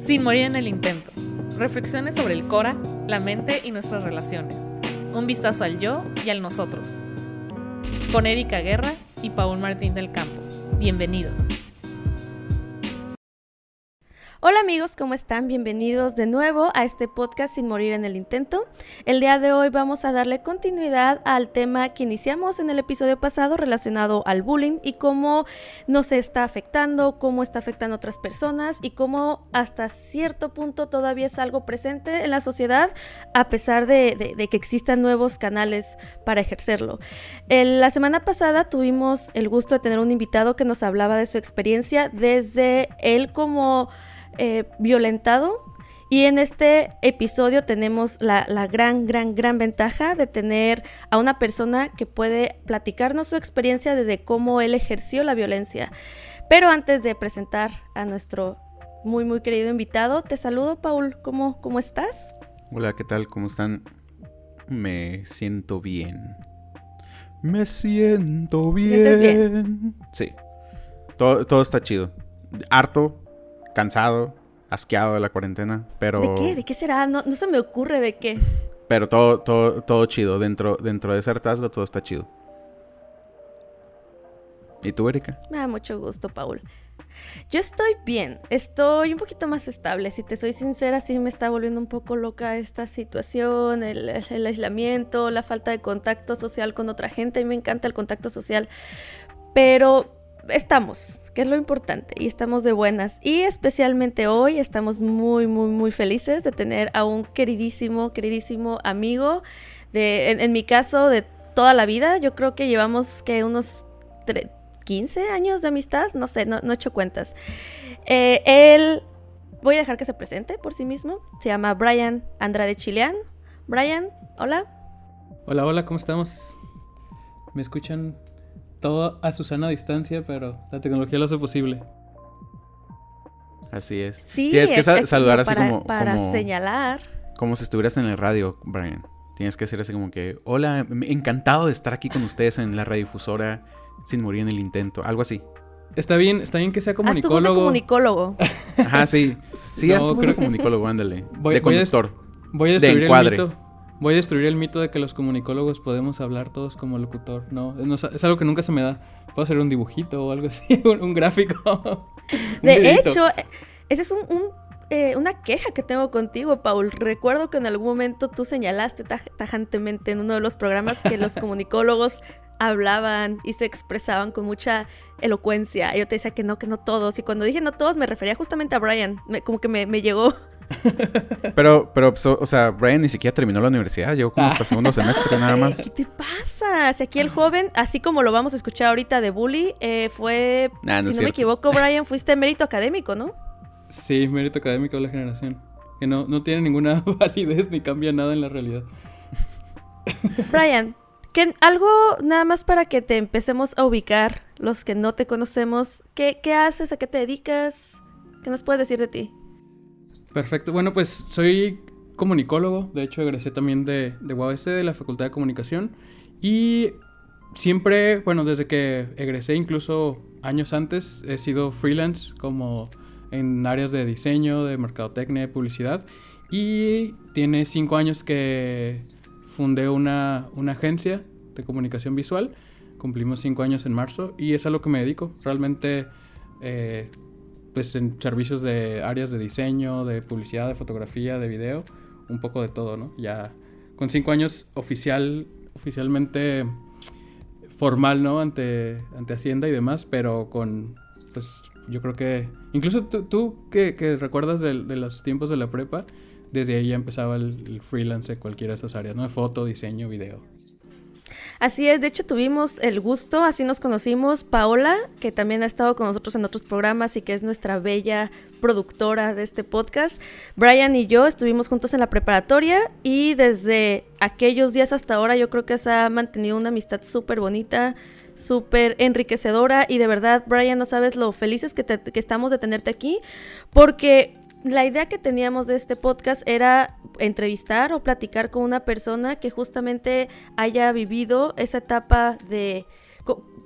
Sin morir en el intento. Reflexiones sobre el Cora, la mente y nuestras relaciones. Un vistazo al yo y al nosotros. Con Erika Guerra y Paul Martín del Campo. Bienvenidos. Hola amigos, ¿cómo están? Bienvenidos de nuevo a este podcast Sin Morir en el Intento. El día de hoy vamos a darle continuidad al tema que iniciamos en el episodio pasado relacionado al bullying y cómo nos está afectando, cómo está afectando a otras personas y cómo hasta cierto punto todavía es algo presente en la sociedad a pesar de, que existan nuevos canales para ejercerlo. la semana pasada tuvimos el gusto de tener un invitado que nos hablaba de su experiencia desde él como eh, violentado. Y en este episodio tenemos la, gran, gran, gran ventaja de tener a una persona que puede platicarnos su experiencia desde cómo él ejerció la violencia. Pero antes de presentar a nuestro muy, muy querido invitado, te saludo, Paul. ¿Cómo, cómo estás? Hola, ¿qué tal? ¿Cómo están? Me siento bien. Me siento bien. bien? Sí. Todo, todo está chido. Harto, cansado, asqueado de la cuarentena, pero... ¿De qué? ¿De qué será? No, se me ocurre de qué. Pero todo, todo, todo chido. Dentro, dentro de ese hartazgo todo está chido. ¿Y tú, Erika? Me da mucho gusto, Paul. Yo estoy bien, estoy un poquito más estable. Si te soy sincera, sí me está volviendo un poco loca esta situación, el, el aislamiento, la falta de contacto social con otra gente. A mí me encanta el contacto social, pero estamos, que es lo importante, y estamos de buenas. Y especialmente hoy estamos muy, muy, muy felices de tener a un queridísimo, queridísimo amigo, de, en, mi caso, de toda la vida. Yo creo que llevamos que unos 15 años de amistad, no sé, no, he hecho cuentas. Eh, él, voy a dejar que se presente por sí mismo. Se llama Brian Andrade Chilean. Brian, hola. Hola, hola, ¿cómo estamos? ¿Me escuchan todo a su sana distancia, pero la tecnología lo hace posible. Así es. Sí, Tienes que saludar así como, para señalar. Como si estuvieras en el radio, Brian. Tienes que hacer así como que, hola, encantado de estar aquí con ustedes en la radiodifusora sin morir en el intento, algo así. Está bien, está bien que sea comunicólogo. Haz comunicólogo. Ajá, sí. Sí, no, creo... comunicólogo, ándale. Voy, de conductor. Voy a, destruir de El mito. Voy a destruir el mito de que los comunicólogos podemos hablar todos como locutor. No, es, algo que nunca se me da. Puedo hacer un dibujito o algo así, un, gráfico. de hecho, esa es eh, una queja que tengo contigo, Paul. Recuerdo que en algún momento tú señalaste tajantemente en uno de los programas que los comunicólogos hablaban y se expresaban con mucha elocuencia. yo te decía que no, que no todos. Y cuando dije no todos, me refería justamente a Brian. como que me, me llegó pero, pero, o sea, Brian ni siquiera terminó la universidad, llegó como hasta segundo semestre nada más. ¿Qué te pasa? Si aquí el joven, así como lo vamos a escuchar ahorita de Bully, eh, fue, si no me equivoco, Brian, fuiste mérito académico, ¿no? Sí, mérito académico de la generación. Que no, no tiene ninguna validez ni cambia nada en la realidad. Brian, que algo nada más para que te empecemos a ubicar, los que no te conocemos, ¿qué, qué haces? ¿A qué te dedicas? ¿Qué nos puedes decir de ti? Perfecto. Bueno, pues soy comunicólogo. De hecho, egresé también de, UABC, de la Facultad de Comunicación. Y siempre, bueno, desde que egresé, incluso años antes, he sido freelance como en áreas de diseño, de mercadotecnia, de publicidad. Y tiene cinco años que fundé una, una agencia de comunicación visual. Cumplimos cinco años en marzo y es a lo que me dedico. Realmente eh, pues en servicios de áreas de diseño, de publicidad, de fotografía, de video, un poco de todo, ¿no? Ya con cinco años oficial, oficialmente formal, ¿no? Ante, ante Hacienda y demás, pero con, pues yo creo que, incluso tú, que, recuerdas de, los tiempos de la prepa, desde ahí ya empezaba el, el freelance en cualquiera de esas áreas, ¿no? Foto, diseño, video. Así es, de hecho tuvimos el gusto, así nos conocimos, Paola, que también ha estado con nosotros en otros programas y que es nuestra bella productora de este podcast. Brian y yo estuvimos juntos en la preparatoria y desde aquellos días hasta ahora yo creo que se ha mantenido una amistad súper bonita, súper enriquecedora y de verdad, Brian, no sabes lo felices que, que estamos de tenerte aquí porque la idea que teníamos de este podcast era entrevistar o platicar con una persona que justamente haya vivido esa etapa de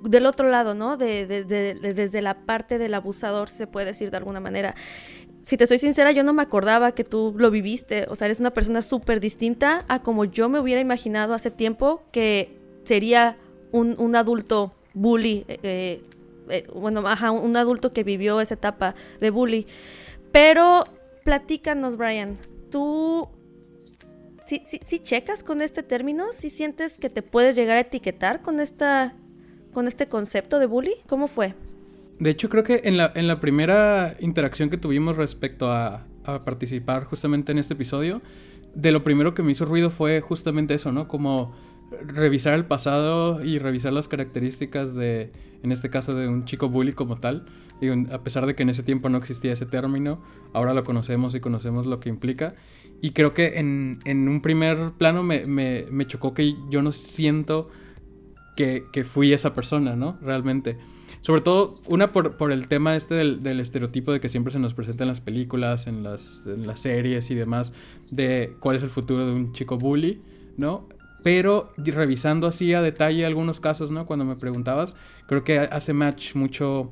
del otro lado, ¿no? De, desde la parte del abusador, se puede decir de alguna manera. si te soy sincera, yo no me acordaba que tú lo viviste. O sea, eres una persona súper distinta a como yo me hubiera imaginado hace tiempo que sería un, adulto bully. Eh, eh, eh, bueno, ajá, un adulto que vivió esa etapa de bully. Pero platícanos, Brian. ¿Tú sí, sí, checas con este término? ¿Sí sientes que te puedes llegar a etiquetar con, esta, con este concepto de bully? ¿Cómo fue? De hecho, creo que en la, en la primera interacción que tuvimos respecto a, participar justamente en este episodio, de lo primero que me hizo ruido fue justamente eso, ¿no? Como revisar el pasado y revisar las características de, en este caso, de un chico bully como tal. Digo, a pesar de que en ese tiempo no existía ese término, ahora lo conocemos y conocemos lo que implica. Y creo que en, en un primer plano me, me, me, chocó que yo no siento que, que fui esa persona, ¿no? Realmente. Sobre todo, una por, por el tema este del, del, estereotipo de que siempre se nos presenta en las películas, en las, en las series y demás, de cuál es el futuro de un chico bully, ¿no? Pero revisando así a detalle algunos casos, ¿no? Cuando me preguntabas, creo que hace match mucho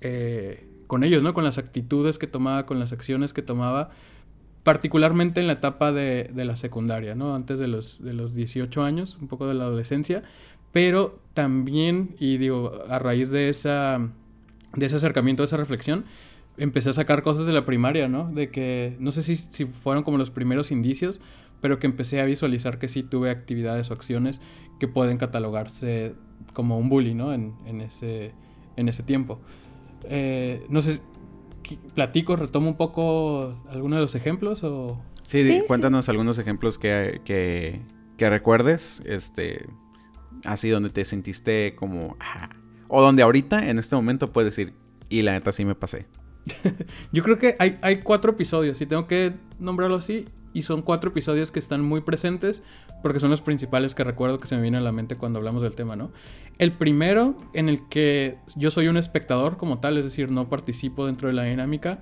eh, con ellos, ¿no? Con las actitudes que tomaba, con las acciones que tomaba, particularmente en la etapa de, de la secundaria, ¿no? Antes de los, de los 18 años, un poco de la adolescencia, pero también, y digo, a raíz de, esa, de ese acercamiento, de esa reflexión, empecé a sacar cosas de la primaria, ¿no? De que, no sé si, si fueron como los primeros indicios, pero que empecé a visualizar que sí tuve actividades o acciones que pueden catalogarse como un bully, ¿no? En, en, ese, en ese tiempo. Eh, no sé, platico, retomo un poco algunos de los ejemplos o... Sí, cuéntanos algunos ejemplos que, que, que recuerdes, este, así donde te sentiste como... Ah, o donde ahorita, en este momento, puedes decir, y la neta sí me pasé. Yo creo que hay, hay cuatro episodios, y tengo que nombrarlo así, y son cuatro episodios que están muy presentes porque son los principales que recuerdo que se me vienen a la mente cuando hablamos del tema, ¿no? El primero en el que yo soy un espectador como tal, es decir, no participo dentro de la dinámica,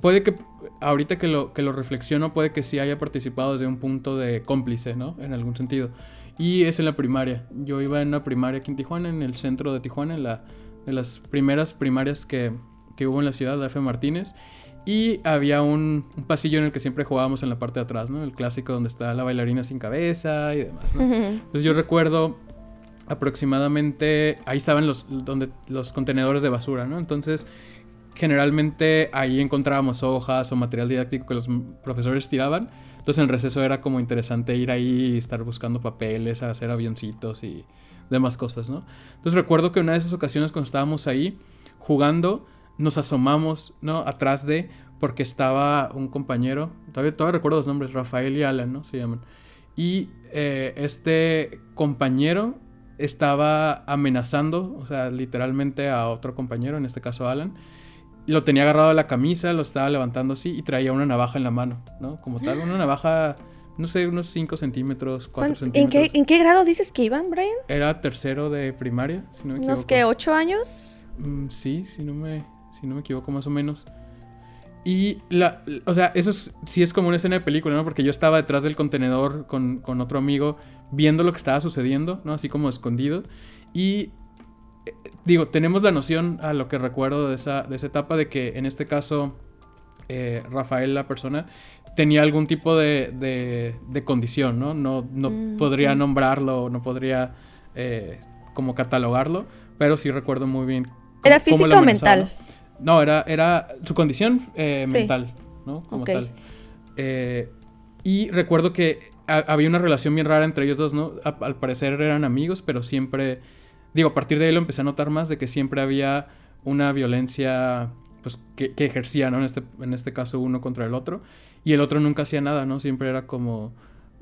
puede que ahorita que lo, que lo reflexiono, puede que sí haya participado desde un punto de cómplice, ¿no? En algún sentido. Y es en la primaria. Yo iba en una primaria aquí en Tijuana, en el centro de Tijuana, en la de las primeras primarias que, que hubo en la ciudad, de F. Martínez. Y había un, un, pasillo en el que siempre jugábamos en la parte de atrás, ¿no? El clásico donde está la bailarina sin cabeza y demás, ¿no? Entonces yo recuerdo aproximadamente, ahí estaban los, donde, los contenedores de basura, ¿no? Entonces generalmente ahí encontrábamos hojas o material didáctico que los profesores tiraban entonces en el receso era como interesante ir ahí y estar buscando papeles, hacer avioncitos y demás cosas, ¿no? Entonces recuerdo que una de esas ocasiones cuando estábamos ahí jugando, nos asomamos, ¿no? Atrás de, porque estaba un compañero, todavía, todavía recuerdo los nombres, Rafael y Alan, ¿no? Se llaman. Y eh, este compañero estaba amenazando, o sea, literalmente a otro compañero, en este caso Alan, lo tenía agarrado a la camisa, lo estaba levantando así y traía una navaja en la mano, ¿no? Como tal, una navaja, no sé, unos 5 centímetros, 4 centímetros. ¿en qué, grado dices que iban, Brian? Era tercero de primaria, si no me equivoco. ¿Unos que 8 años? Mm, sí, si no, me, si no me equivoco, más o menos. Y la, o sea, eso sí es como una escena de película, ¿no? Porque yo estaba detrás del contenedor con, con otro amigo viendo lo que estaba sucediendo, ¿no? Así como escondido. Y digo, tenemos la noción a lo que recuerdo de esa, de esa etapa de que en este caso eh, Rafael, la persona, tenía algún tipo de, de, condición, ¿no? No, no mm, podría nombrarlo, no podría eh, como catalogarlo, pero sí recuerdo muy bien. ¿Era físico o mental? ¿no? Era, era su condición eh, mental, ¿no? Como tal. y recuerdo que había una relación bien rara entre ellos dos, ¿no? al parecer eran amigos, pero siempre digo, a partir de ahí lo empecé a notar más de que siempre había una violencia pues que, ejercía, ¿no? En este, en este caso uno contra el otro. Y el otro nunca hacía nada, ¿no? Siempre era como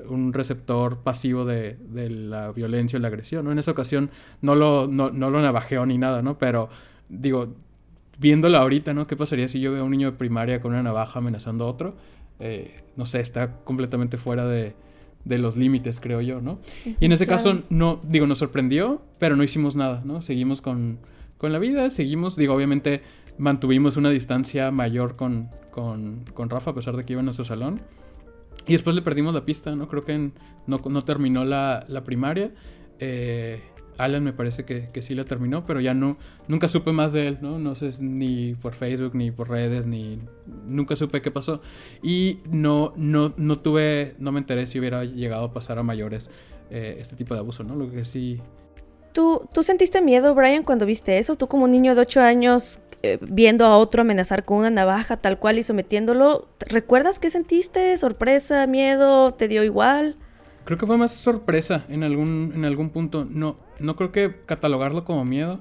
un receptor pasivo de, de la violencia o la agresión, ¿no? En esa ocasión no lo, no, no lo navajeó ni nada, ¿no? Pero, digo, viéndola ahorita, ¿no? ¿Qué pasaría si yo veo a un niño de primaria con una navaja amenazando a otro? Eh, no sé, está completamente fuera de, de los límites, creo yo, ¿no? y en ese caso, no, digo, nos sorprendió, pero no hicimos nada, ¿no? Seguimos con, con la vida, seguimos, digo, obviamente mantuvimos una distancia mayor con, con, con, Rafa, a pesar de que iba en nuestro salón. Y después le perdimos la pista, ¿no? Creo que no, no, terminó la, la primaria. Eh, Alan me parece que, que, sí la terminó, pero ya no, nunca supe más de él, ¿no? No sé ni por Facebook, ni por redes, ni nunca supe qué pasó. Y no, no, no tuve, no me enteré si hubiera llegado a pasar a mayores eh, este tipo de abuso, ¿no? Lo que sí... ¿Tú, ¿Tú sentiste miedo, Brian, cuando viste eso? Tú como un niño de 8 años eh, viendo a otro amenazar con una navaja tal cual y sometiéndolo, ¿recuerdas qué sentiste? ¿Sorpresa? ¿Miedo? ¿Te dio igual? Creo que fue más sorpresa en algún, en algún punto. No, no creo que catalogarlo como miedo,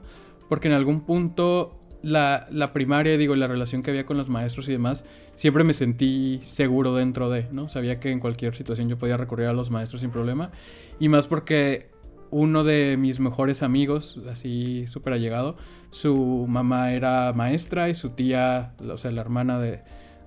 porque en algún punto la, la, primaria, digo, la relación que había con los maestros y demás, siempre me sentí seguro dentro de, ¿no? Sabía que en cualquier situación yo podía recurrir a los maestros sin problema. Y más porque uno de mis mejores amigos, así súper allegado, su mamá era maestra y su tía, o sea, la hermana de,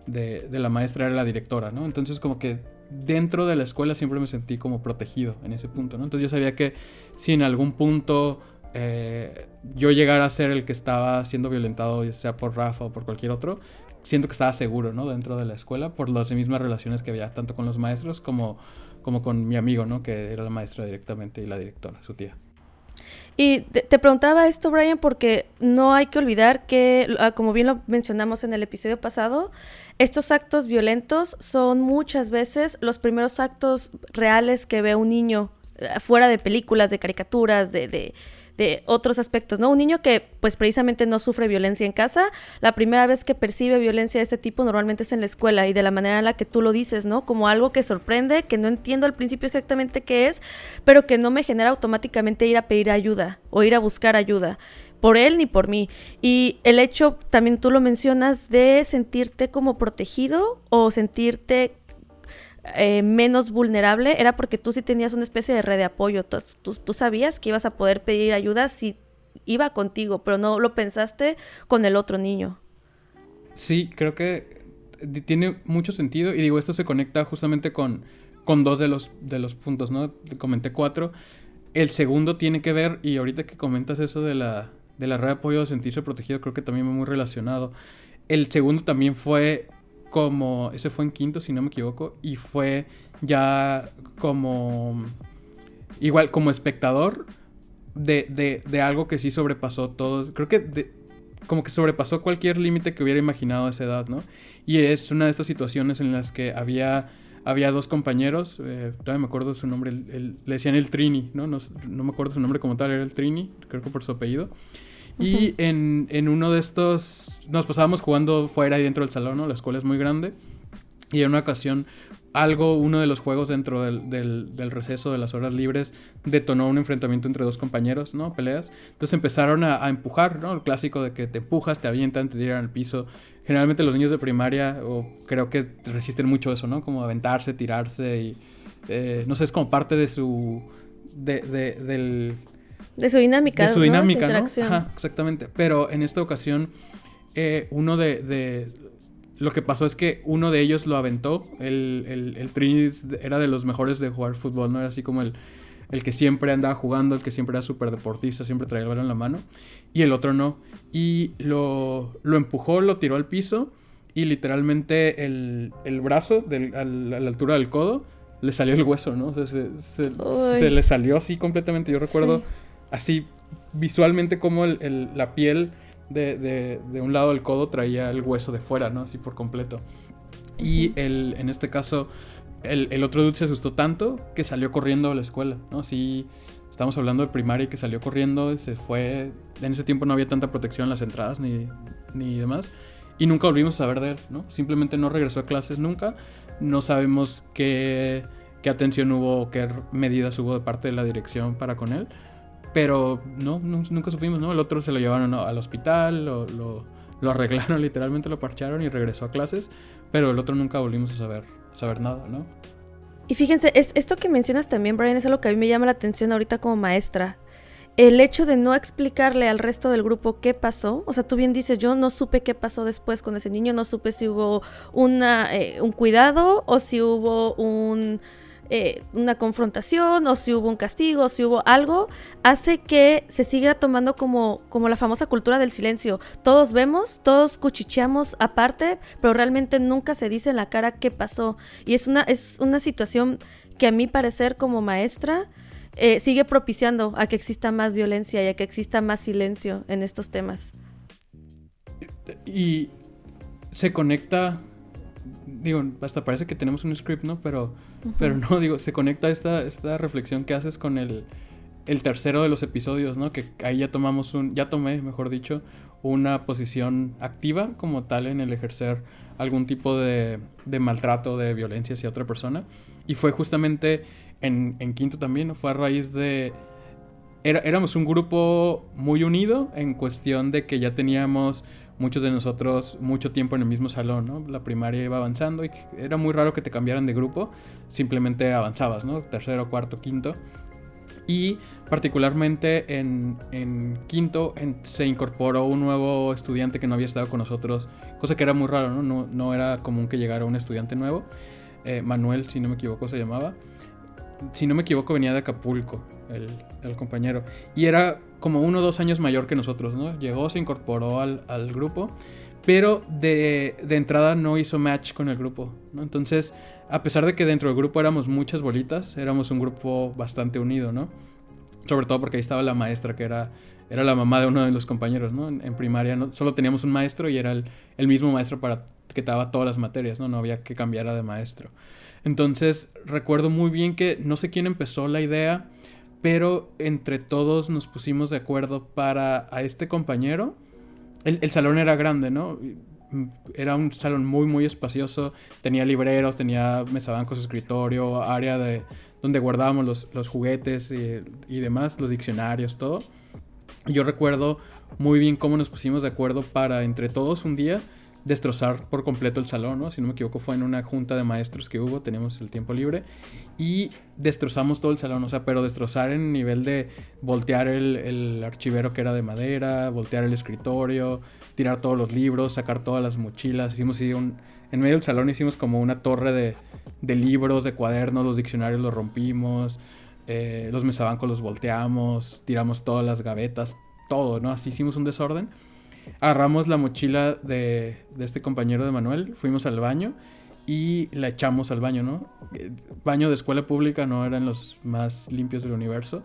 de, de la maestra era la directora, ¿no? Entonces como que dentro de la escuela siempre me sentí como protegido en ese punto. Entonces yo sabía que si en algún punto eh, yo llegara a ser el que estaba siendo violentado, ya sea por Rafa o por cualquier otro, siento que estaba seguro, ¿no? Dentro de la escuela, por las mismas relaciones que había, tanto con los maestros como, como con mi amigo, ¿no? Que era la maestra directamente y la directora, su tía. Y te, preguntaba esto, Brian, porque no hay que olvidar que, ah, como bien lo mencionamos en el episodio pasado, estos actos violentos son muchas veces los primeros actos reales que ve un niño eh, fuera de películas, de caricaturas, de, de de otros aspectos, ¿no? Un niño que pues precisamente no sufre violencia en casa, la primera vez que percibe violencia de este tipo normalmente es en la escuela y de la manera en la que tú lo dices, ¿no? Como algo que sorprende, que no entiendo al principio exactamente qué es, pero que no me genera automáticamente ir a pedir ayuda o ir a buscar ayuda por él ni por mí. Y el hecho, también tú lo mencionas, de sentirte como protegido o sentirte eh, menos vulnerable era porque tú sí tenías una especie de red de apoyo. Tú, tú, sabías que ibas a poder pedir ayuda si iba contigo, pero no lo pensaste con el otro niño. Sí, creo que tiene mucho sentido y digo, esto se conecta justamente con, con dos de los, de los puntos, ¿no? Comenté cuatro. El segundo tiene que ver, y ahorita que comentas eso de la, de la red de apoyo, de sentirse protegido, creo que también va muy relacionado. El segundo también fue como, ese fue en quinto si no me equivoco, y fue ya como, igual como espectador de, de, de algo que sí sobrepasó todo, creo que como que sobrepasó cualquier límite que hubiera imaginado a esa edad, ¿no? Y es una de estas situaciones en las que había, había dos compañeros, eh, todavía me acuerdo su nombre, le decían el Trini, ¿no? ¿no? ¿no? me acuerdo su nombre como tal, era el Trini, creo que por su apellido. Y en, en, uno de estos nos pasábamos jugando fuera y dentro del salón, ¿no? La escuela es muy grande. Y en una ocasión, algo, uno de los juegos dentro del, del, del, receso de las horas libres, detonó un enfrentamiento entre dos compañeros, ¿no? Peleas. Entonces empezaron a, empujar, ¿no? El clásico de que te empujas, te avientan, te tiran al piso. Generalmente los niños de primaria, o creo que resisten mucho eso, ¿no? Como aventarse, tirarse y... Eh, no sé, es como parte de su... De, de, del de su dinámica. De su dinámica, ¿no? Ajá, exactamente. Pero en esta ocasión, eh, uno de, Lo que pasó es que uno de ellos lo aventó. El, el, el Trini era de los mejores de jugar fútbol, ¿no? Era así como el, el que siempre andaba jugando, el que siempre era súper deportista, siempre traía el balón en la mano. Y el otro no. Y lo, lo empujó, lo tiró al piso. Y literalmente el, el brazo a la altura del codo le salió el hueso, ¿no? O sea, se, se, le salió así completamente. Yo recuerdo así visualmente como la piel de, un lado del codo traía el hueso de fuera, ¿no? Así por completo. Y el, en este caso, el, otro dude se asustó tanto que salió corriendo a la escuela, ¿no? Sí, estamos hablando de primaria que salió corriendo, se fue. En ese tiempo no había tanta protección en las entradas ni, ni demás. Y nunca volvimos a saber de él, ¿no? Simplemente no regresó a clases nunca. No sabemos qué, qué atención hubo, qué medidas hubo de parte de la dirección para con él. Pero no, nunca supimos, ¿no? El otro se lo llevaron al hospital, lo, lo, arreglaron literalmente, lo parcharon y regresó a clases, pero el otro nunca volvimos a saber, saber nada, ¿no? Y fíjense, es, esto que mencionas también, Brian, es algo que a mí me llama la atención ahorita como maestra. El hecho de no explicarle al resto del grupo qué pasó, o sea, tú bien dices, yo no supe qué pasó después con ese niño, no supe si hubo una, eh, un cuidado o si hubo un, eh, una confrontación o si hubo un castigo, o si hubo algo, hace que se siga tomando como, como la famosa cultura del silencio. Todos vemos, todos cuchicheamos aparte, pero realmente nunca se dice en la cara qué pasó. Y es una, es una situación que a mi parecer como maestra eh, sigue propiciando a que exista más violencia y a que exista más silencio en estos temas. Y se conecta, digo, hasta parece que tenemos un script, ¿no? Pero, pero no, digo, se conecta esta, esta reflexión que haces con el, el tercero de los episodios, ¿no? Que ahí ya tomamos un, ya tomé, mejor dicho, una posición activa como tal en el ejercer algún tipo de, de maltrato, de violencia hacia otra persona. Y fue justamente en, en quinto también, fue a raíz de... Era, éramos un grupo muy unido en cuestión de que ya teníamos muchos de nosotros mucho tiempo en el mismo salón, ¿no? La primaria iba avanzando y era muy raro que te cambiaran de grupo, simplemente avanzabas. Tercero, cuarto, quinto. Y particularmente en, quinto se incorporó un nuevo estudiante que no había estado con nosotros, cosa que era muy raro, ¿no? Era común que llegara un estudiante nuevo. Eh, Manuel, si no me equivoco, se llamaba. Si no me equivoco, venía de Acapulco, el, compañero. Y era como uno o dos años mayor que nosotros, ¿no? Llegó, se incorporó al, al grupo, pero de, de, entrada no hizo match con el grupo, ¿no? Entonces a pesar de que dentro del grupo éramos muchas bolitas, éramos un grupo bastante unido, ¿no? Sobre todo porque ahí estaba la maestra, que era, era la mamá de uno de los compañeros, ¿no? En, primaria no, solo teníamos un maestro y era el, el, mismo maestro para que daba todas las materias, ¿no? No había que cambiar de maestro. Entonces, recuerdo muy bien que no sé quién empezó la idea, pero entre todos nos pusimos de acuerdo para a este compañero. El, el salón era grande, ¿no? era un salón muy, muy espacioso. Tenía libreros, tenía mesabancos, escritorio, área de donde guardábamos los, los juguetes y, y, demás, los diccionarios, todo. Yo recuerdo muy bien cómo nos pusimos de acuerdo para entre todos un día destrozar por completo el salón, ¿no? Si no me equivoco fue en una junta de maestros que hubo, teníamos el tiempo libre y destrozamos todo el salón, o sea, pero destrozar en nivel de voltear el, el archivero que era de madera, voltear el escritorio, tirar todos los libros, sacar todas las mochilas, hicimos un, en medio del salón hicimos como una torre de, de libros, de cuadernos, los diccionarios los rompimos, eh, los mesabancos los volteamos, tiramos todas las gavetas, todo, ¿no? Así hicimos un desorden agarramos la mochila de, este compañero de Manuel, fuimos al baño y la echamos al baño, ¿no? Eh, baño de escuela pública no eran los más limpios del universo.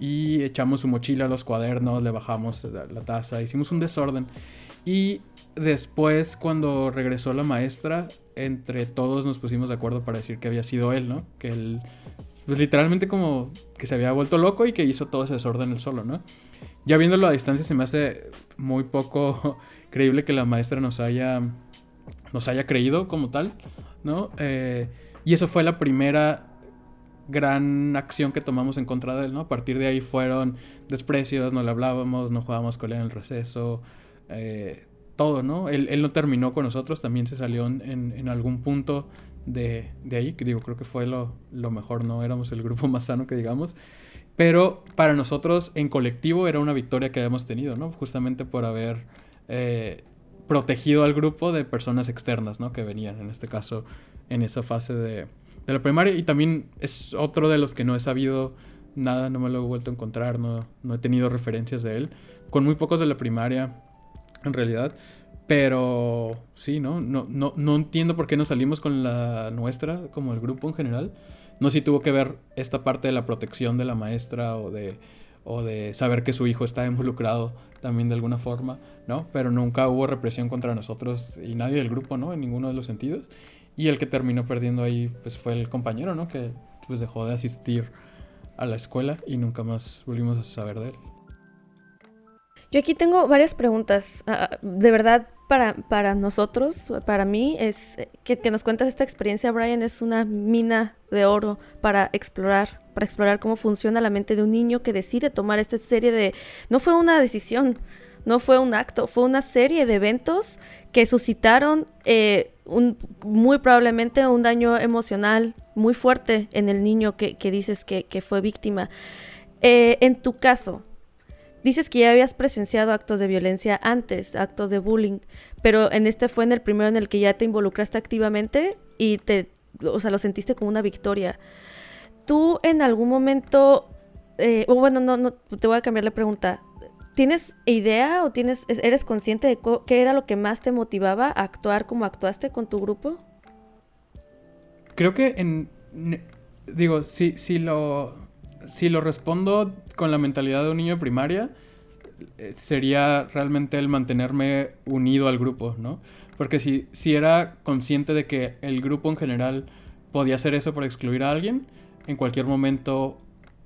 Y echamos su mochila, los cuadernos, le bajamos la, la taza, hicimos un desorden. Y después, cuando regresó la maestra, entre todos nos pusimos de acuerdo para decir que había sido él, ¿no? Que él, pues literalmente como que se había vuelto loco y que hizo todo ese desorden él solo, ¿no? Ya viéndolo a distancia se me hace muy poco creíble que la maestra nos haya, nos haya creído como tal, ¿no? Eh, y eso fue la primera gran acción que tomamos en contra de él, ¿no? A partir de ahí fueron desprecios, no le hablábamos, no jugábamos con él en el receso, eh, todo, ¿no? Él, él, no terminó con nosotros, también se salió en, en algún punto de, de, ahí, que digo, creo que fue lo, lo mejor, ¿no? Éramos el grupo más sano que digamos. Pero para nosotros en colectivo era una victoria que habíamos tenido, ¿no? Justamente por haber eh, protegido al grupo de personas externas, ¿no? Que venían, en este caso, en esa fase de, de la primaria. Y también es otro de los que no he sabido nada, no me lo he vuelto a encontrar, no, no he tenido referencias de él. Con muy pocos de la primaria, en realidad. Pero sí, ¿no? No, no, no entiendo por qué no salimos con la nuestra, como el grupo en general. No sé si tuvo que ver esta parte de la protección de la maestra o de, o de saber que su hijo está involucrado también de alguna forma, ¿no? Pero nunca hubo represión contra nosotros y nadie del grupo, ¿no? En ninguno de los sentidos. Y el que terminó perdiendo ahí, pues fue el compañero, ¿no? Que pues dejó de asistir a la escuela y nunca más volvimos a saber de él. Yo aquí tengo varias preguntas. Uh, de verdad, para, para nosotros, para mí, es que, que, nos cuentas esta experiencia, Brian, es una mina de oro para explorar, para explorar cómo funciona la mente de un niño que decide tomar esta serie de... No fue una decisión, no fue un acto, fue una serie de eventos que suscitaron eh, un, muy probablemente un daño emocional muy fuerte en el niño que, que dices que, que, fue víctima. Eh, en tu caso, Dices que ya habías presenciado actos de violencia antes, actos de bullying, pero en este fue en el primero en el que ya te involucraste activamente y te, o sea, lo sentiste como una victoria. ¿Tú en algún momento, eh, bueno, no, no, te voy a cambiar la pregunta. ¿Tienes idea o tienes, eres consciente de qué era lo que más te motivaba a actuar como actuaste con tu grupo? Creo que en, digo, si, si lo si lo respondo con la mentalidad de un niño de primaria, eh, sería realmente el mantenerme unido al grupo, ¿no? Porque si, si era consciente de que el grupo en general podía hacer eso por excluir a alguien, en cualquier momento,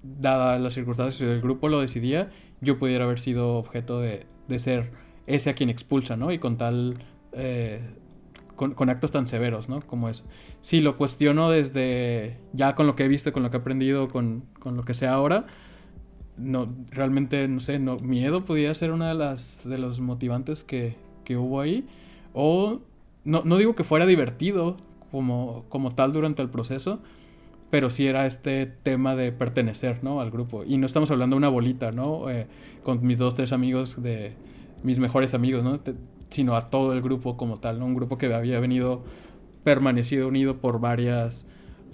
dadas las circunstancias, si el grupo lo decidía, yo pudiera haber sido objeto de, de ser ese a quien expulsa, ¿no? Y con tal... Eh, con, actos tan severos, ¿no? Como eso. Si lo cuestiono desde ya con lo que he visto, con lo que he aprendido, con, con lo que sé ahora, no, realmente, no sé, no, miedo podría ser una de las de los motivantes que, que hubo ahí. O no, no, digo que fuera divertido como, como tal durante el proceso, pero sí era este tema de pertenecer, ¿no? Al grupo. Y no estamos hablando de una bolita, ¿no? Eh, con mis dos, tres amigos de mis mejores amigos, ¿no? Sino a todo el grupo como tal, ¿no? Un grupo que había venido permanecido unido por varias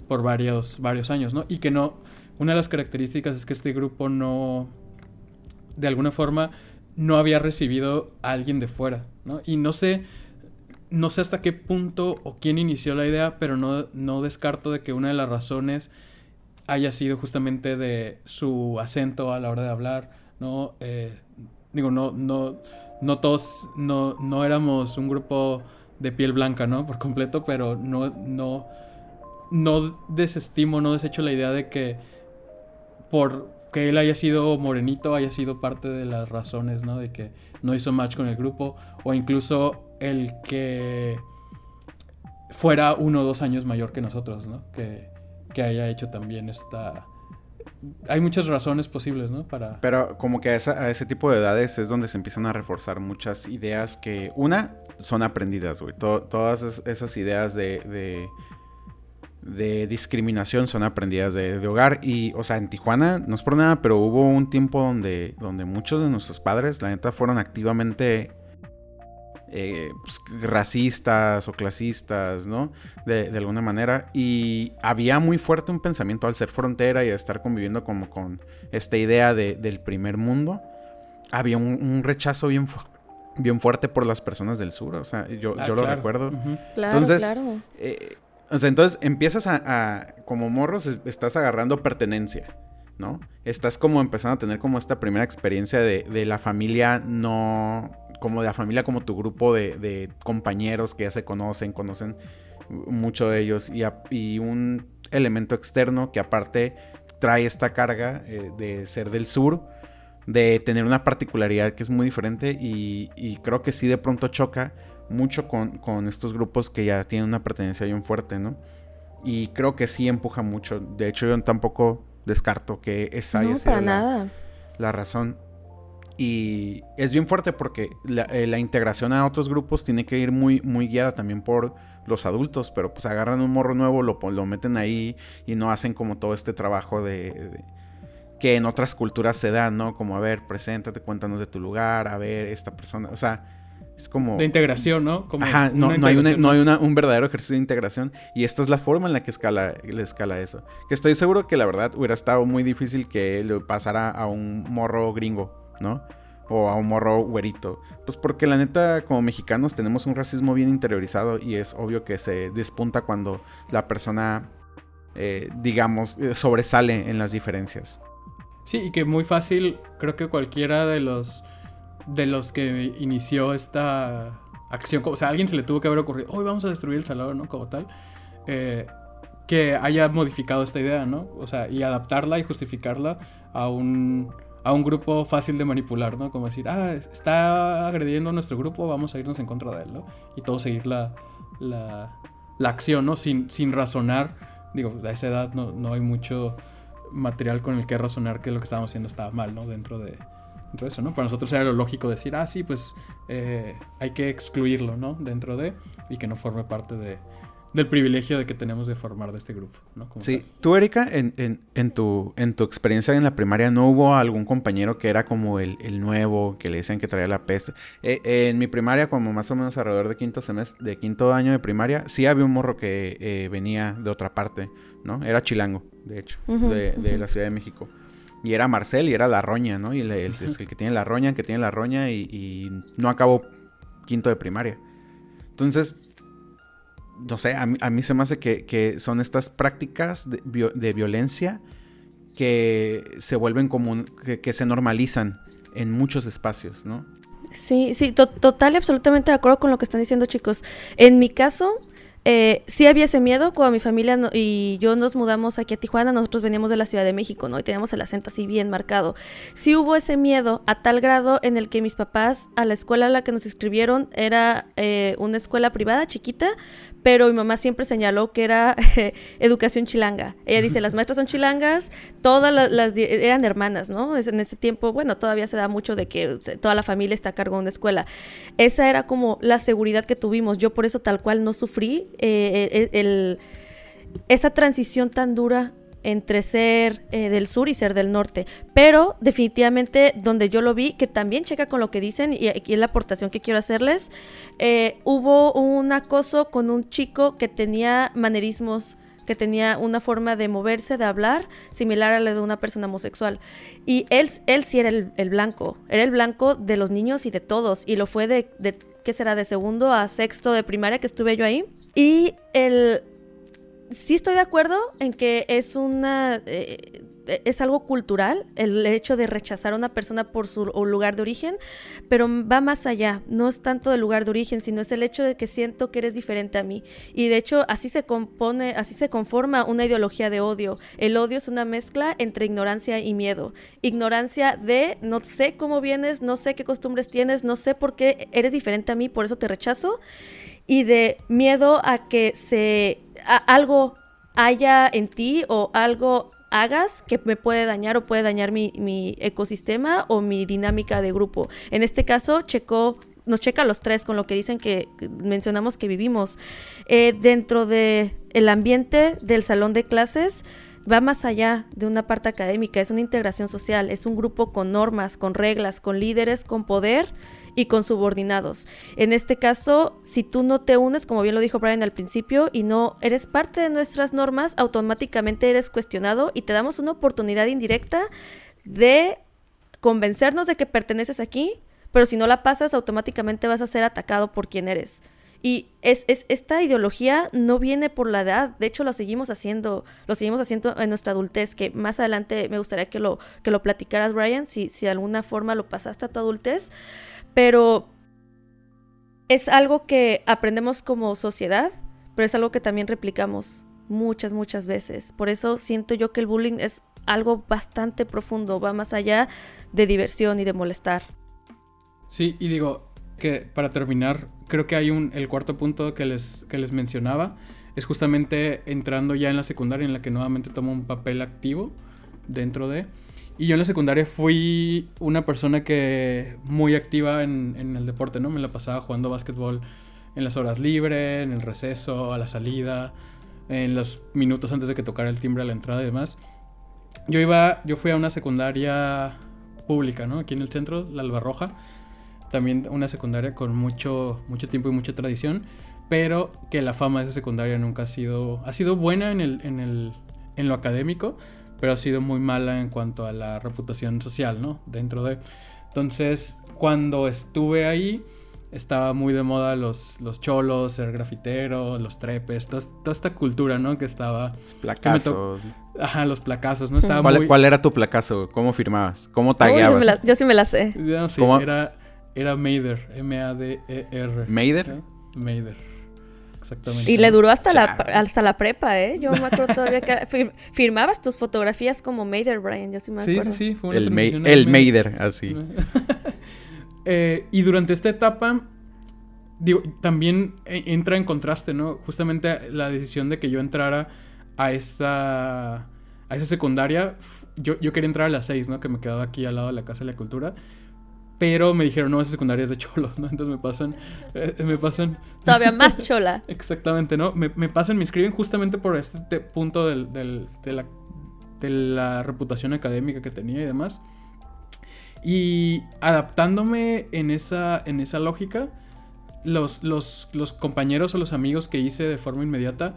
por varios varios años, ¿no? Y que no una de las características es que este grupo no, de alguna forma, no había recibido a alguien de fuera, ¿no? Y no sé, no sé hasta qué punto o quién inició la idea, pero no, no descarto de que una de las razones haya sido justamente de su acento a la hora de hablar, ¿no? Eh, digo, no, no, no todos, no, no éramos un grupo de piel blanca, ¿no? Por completo, pero no, no, no desestimo, no desecho la idea de que por que él haya sido morenito haya sido parte de las razones, ¿no? De que no hizo match con el grupo o incluso el que fuera uno o dos años mayor que nosotros, ¿no? Que, que haya hecho también esta... Hay muchas razones posibles, ¿no? Para... Pero como que a, ese tipo de edades es donde se empiezan a reforzar muchas ideas que, una, son aprendidas, güey. todas esas ideas de de discriminación son aprendidas de, hogar. Y, o sea, en Tijuana, no es por nada, pero hubo un tiempo donde, donde muchos de nuestros padres, la neta, fueron activamente eh, pues, racistas o clasistas, ¿no? De, alguna manera. Y había muy fuerte un pensamiento al ser frontera y a estar conviviendo como con esta idea del primer mundo. Había un, rechazo bien, bien fuerte por las personas del sur. O sea, yo, ah, yo lo recuerdo. Claro, Entonces, claro. Eh, o sea, entonces empiezas a, como morros, estás agarrando pertenencia, ¿no? Estás como empezando a tener como esta primera experiencia de, la familia no, como de la familia como tu grupo de, compañeros que ya se conocen, conocen mucho de ellos y, un elemento externo que aparte trae esta carga eh, de ser del sur, de tener una particularidad que es muy diferente y, y creo que sí de pronto choca mucho con, estos grupos que ya tienen una pertenencia bien fuerte, ¿no? Y creo que sí empuja mucho. De hecho, yo tampoco descarto que esa no, para nada. La, razón. Y es bien fuerte porque eh, la, integración a otros grupos tiene que ir muy, muy guiada también por los adultos, pero pues agarran un morro nuevo, lo, lo meten ahí y no hacen como todo este trabajo de, que en otras culturas se da, ¿no? Como, a ver, preséntate, cuéntanos de tu lugar, a ver, esta persona, o sea, es como... De integración, ¿no? Como Ajá, no, no hay, no hay un verdadero ejercicio de integración. Y esta es la forma en la que escala, le escala eso. Que estoy seguro que la verdad hubiera estado muy difícil que le pasara a un morro gringo, ¿no? O a un morro güerito. Pues porque la neta, como mexicanos, tenemos un racismo bien interiorizado y es obvio que se despunta cuando la persona, eh, digamos, eh, sobresale en las diferencias. Sí, y que muy fácil, creo que cualquiera de los de los que inició esta acción, o sea, a alguien se le tuvo que haber ocurrido, hoy vamos a destruir el salón, ¿no? Como tal, eh, que haya modificado esta idea, ¿no? O sea, y adaptarla y justificarla a un, a un grupo fácil de manipular, ¿no? Como decir, ah, está agrediendo a nuestro grupo, vamos a irnos en contra de él, ¿no? Y todo seguir la, la, la acción, ¿no? Sin, sin razonar, digo, a esa edad no, no hay mucho material con el que razonar que lo que estábamos haciendo estaba mal, ¿no? Dentro de, eso, ¿no? Para nosotros era lo lógico decir, ah, sí, pues eh, hay que excluirlo, ¿no? Dentro de, y que no forme parte de, del privilegio de que tenemos de formar de este grupo, ¿no? sí, tú, Erika, en, en, en, tu, en tu experiencia en la primaria, ¿no hubo algún compañero que era como el, el nuevo, que le decían que traía la peste? Eh, en mi primaria, como más o menos alrededor de quinto semestre, de quinto año de primaria, sí había un morro que eh, venía de otra parte, ¿no? Era chilango, de hecho, de, de la Ciudad de México. Y era Marcel y era la roña, ¿no? Y el, el, que tiene la roña, que tiene la roña y, no acabó quinto de primaria. Entonces, no sé, a mí, se me hace que, son estas prácticas de, violencia que se vuelven común, que, se normalizan en muchos espacios, ¿no? Sí, sí, total y absolutamente de acuerdo con lo que están diciendo chicos. En mi caso, eh, sí había ese miedo cuando mi familia y yo nos mudamos aquí a Tijuana, nosotros veníamos de la Ciudad de México, ¿no? Y teníamos el acento así bien marcado. Sí hubo ese miedo a tal grado en el que mis papás a la escuela a la que nos inscribieron era eh, una escuela privada chiquita, pero mi mamá siempre señaló que era educación chilanga. Ella dice, las maestras son chilangas, todas las, eran hermanas, ¿no? En ese tiempo, bueno, todavía se da mucho de que toda la familia está a cargo de una escuela. Esa era como la seguridad que tuvimos. Yo por eso tal cual no sufrí eh, eh, esa transición tan dura entre ser eh, del sur y ser del norte. Pero definitivamente donde yo lo vi, que también checa con lo que dicen y es la aportación que quiero hacerles, eh, hubo un acoso con un chico que tenía manerismos que tenía una forma de moverse, de hablar, similar a la de una persona homosexual. Y él, él sí era el, blanco, era el blanco de los niños y de todos. Y lo fue de, de, ¿qué será? De segundo a sexto de primaria que estuve yo ahí. Y el, sí estoy de acuerdo en que es una eh, es algo cultural el hecho de rechazar a una persona por su lugar de origen, pero va más allá. No es tanto el lugar de origen, sino es el hecho de que siento que eres diferente a mí. Y de hecho así se compone, así se conforma una ideología de odio. El odio es una mezcla entre ignorancia y miedo. Ignorancia de no sé cómo vienes, no sé qué costumbres tienes, no sé por qué eres diferente a mí, por eso te rechazo. Y de miedo a que se algo haya en ti o algo hagas que me puede dañar o puede dañar mi, ecosistema o mi dinámica de grupo. En este caso, checó nos checa los tres con lo que dicen que, mencionamos que vivimos. Eh, dentro del el ambiente del salón de clases va más allá de una parte académica, es una integración social, es un grupo con normas, con reglas, con líderes, con poder y con subordinados. En este caso, si tú no te unes, como bien lo dijo Brian al principio, y no eres parte de nuestras normas, automáticamente eres cuestionado y te damos una oportunidad indirecta de convencernos de que perteneces aquí, pero si no la pasas, automáticamente vas a ser atacado por quien eres. Y es, esta ideología no viene por la edad, de hecho lo seguimos haciendo, lo seguimos haciendo en nuestra adultez, que más adelante me gustaría que lo, que lo platicaras, Brian, si, si de alguna forma lo pasaste a tu adultez, pero es algo que aprendemos como sociedad, pero es algo que también replicamos muchas, muchas veces. Por eso siento yo que el bullying es algo bastante profundo, va más allá de diversión y de molestar. Sí, y digo que para terminar, creo que hay un, el cuarto punto que les, que les mencionaba, es justamente entrando ya en la secundaria en la que nuevamente tomo un papel activo dentro de... Y yo en la secundaria fui una persona que muy activa en, en, el deporte, ¿no? Me la pasaba jugando básquetbol en las horas libres, en el receso, a la salida, en los minutos antes de que tocara el timbre a la entrada y demás. Yo iba, yo fui a una secundaria pública, ¿no? Aquí en el centro, la Albarroja. También una secundaria con mucho, mucho tiempo y mucha tradición. Pero que la fama de esa secundaria nunca ha sido, ha sido buena en, el, en, el, en lo académico pero ha sido muy mala en cuanto a la reputación social, ¿no? Dentro de... Entonces, cuando estuve ahí, estaba muy de moda los, los cholos, ser grafitero, los trepes, toda, esta cultura, ¿no? Que estaba... Placazos. Ajá, los placazos, ¿no? Estaba ¿Cuál, ¿Cuál, era tu placazo? ¿Cómo firmabas? ¿Cómo tagueabas? yo, sí me la sé. sí, era, era Maider, M-A-D-E-R. ¿Maider? Maider. Y le duró hasta la, hasta la prepa, ¿eh? Yo me acuerdo todavía que firmabas tus fotografías como Maider, Brian, yo sí me acuerdo. Sí, sí, sí, fue una El, el Maider, así. Eh, y durante esta etapa, digo, también e, entra en contraste, ¿no? Justamente la decisión de que yo entrara a esa, a esa secundaria, yo, yo quería entrar a las seis, ¿no? Que me quedaba aquí al lado de la Casa de la Cultura. Pero me dijeron, no, esa secundaria es de cholos, ¿no? Entonces me pasan, eh, me pasan... Todavía más chola. Exactamente, ¿no? Me, me, pasan, me escriben justamente por este punto del, del, de, la, de la reputación académica que tenía y demás. Y adaptándome en esa, en esa lógica, los, los, los compañeros o los amigos que hice de forma inmediata,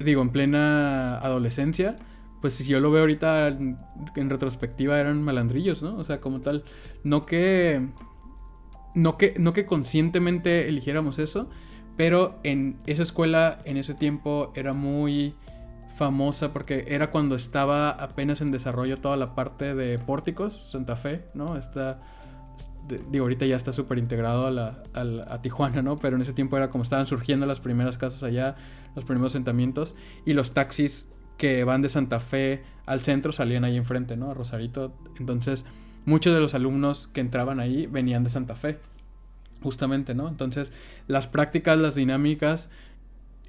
digo, en plena adolescencia, pues si yo lo veo ahorita en, retrospectiva eran malandrillos, ¿no? O sea, como tal, no que no que no que conscientemente eligiéramos eso, pero en esa escuela en ese tiempo era muy famosa porque era cuando estaba apenas en desarrollo toda la parte de pórticos, Santa Fe, ¿no? Está, digo, ahorita ya está súper integrado a, la, a, Tijuana, ¿no? Pero en ese tiempo era como estaban surgiendo las primeras casas allá, los primeros asentamientos, y los taxis que van de Santa Fe al centro salían ahí enfrente, ¿no? A Rosarito. Entonces, muchos de los alumnos que entraban ahí venían de Santa Fe, justamente, ¿no? Entonces, las prácticas, las dinámicas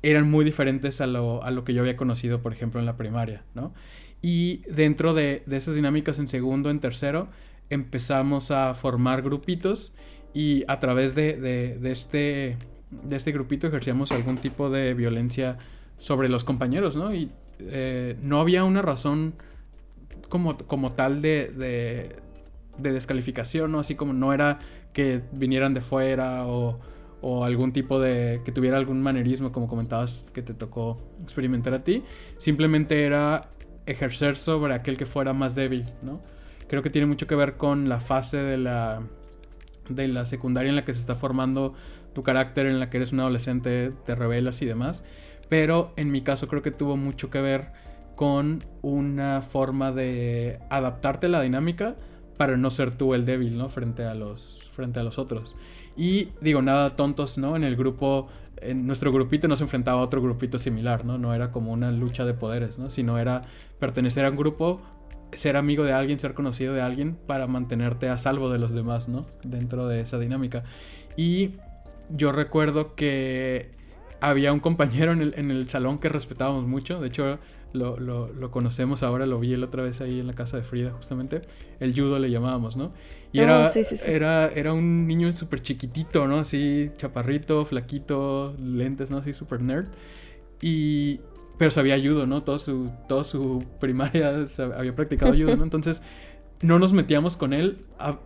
eran muy diferentes a lo, a lo que yo había conocido, por ejemplo, en la primaria, ¿no? Y dentro de, de esas dinámicas en segundo, en tercero, empezamos a formar grupitos y a través de, de, este, de este grupito ejercíamos algún tipo de violencia sobre los compañeros, ¿no? Eh, no había una razón como, como tal de, de, de, descalificación, ¿no? Así como no era que vinieran de fuera o, o algún tipo de... que tuviera algún manerismo, como comentabas que te tocó experimentar a ti. Simplemente era ejercer sobre aquel que fuera más débil, ¿no? Creo que tiene mucho que ver con la fase de la, de la secundaria en la que se está formando tu carácter, en la que eres un adolescente, te revelas y demás. Pero en mi caso creo que tuvo mucho que ver con una forma de adaptarte a la dinámica para no ser tú el débil, ¿no? Frente a los, frente a los otros. Y digo, nada tontos, ¿no? En el grupo, en nuestro grupito no se enfrentaba a otro grupito similar, ¿no? No era como una lucha de poderes, ¿no? Sino era pertenecer a un grupo ser amigo de alguien, ser conocido de alguien para mantenerte a salvo de los demás, ¿no? Dentro de esa dinámica. Y yo recuerdo que había un compañero en el, en el salón que respetábamos mucho, de hecho lo, lo, conocemos ahora, lo vi la otra vez ahí en la casa de Frida justamente, el judo le llamábamos, ¿no? Y oh, era, era, era un niño súper chiquitito, ¿no? Así chaparrito, flaquito, lentes, ¿no? Así súper nerd. Y, pero sabía judo, ¿no? Todo su, todo su primaria había practicado judo, ¿no? Entonces no nos metíamos con él. A,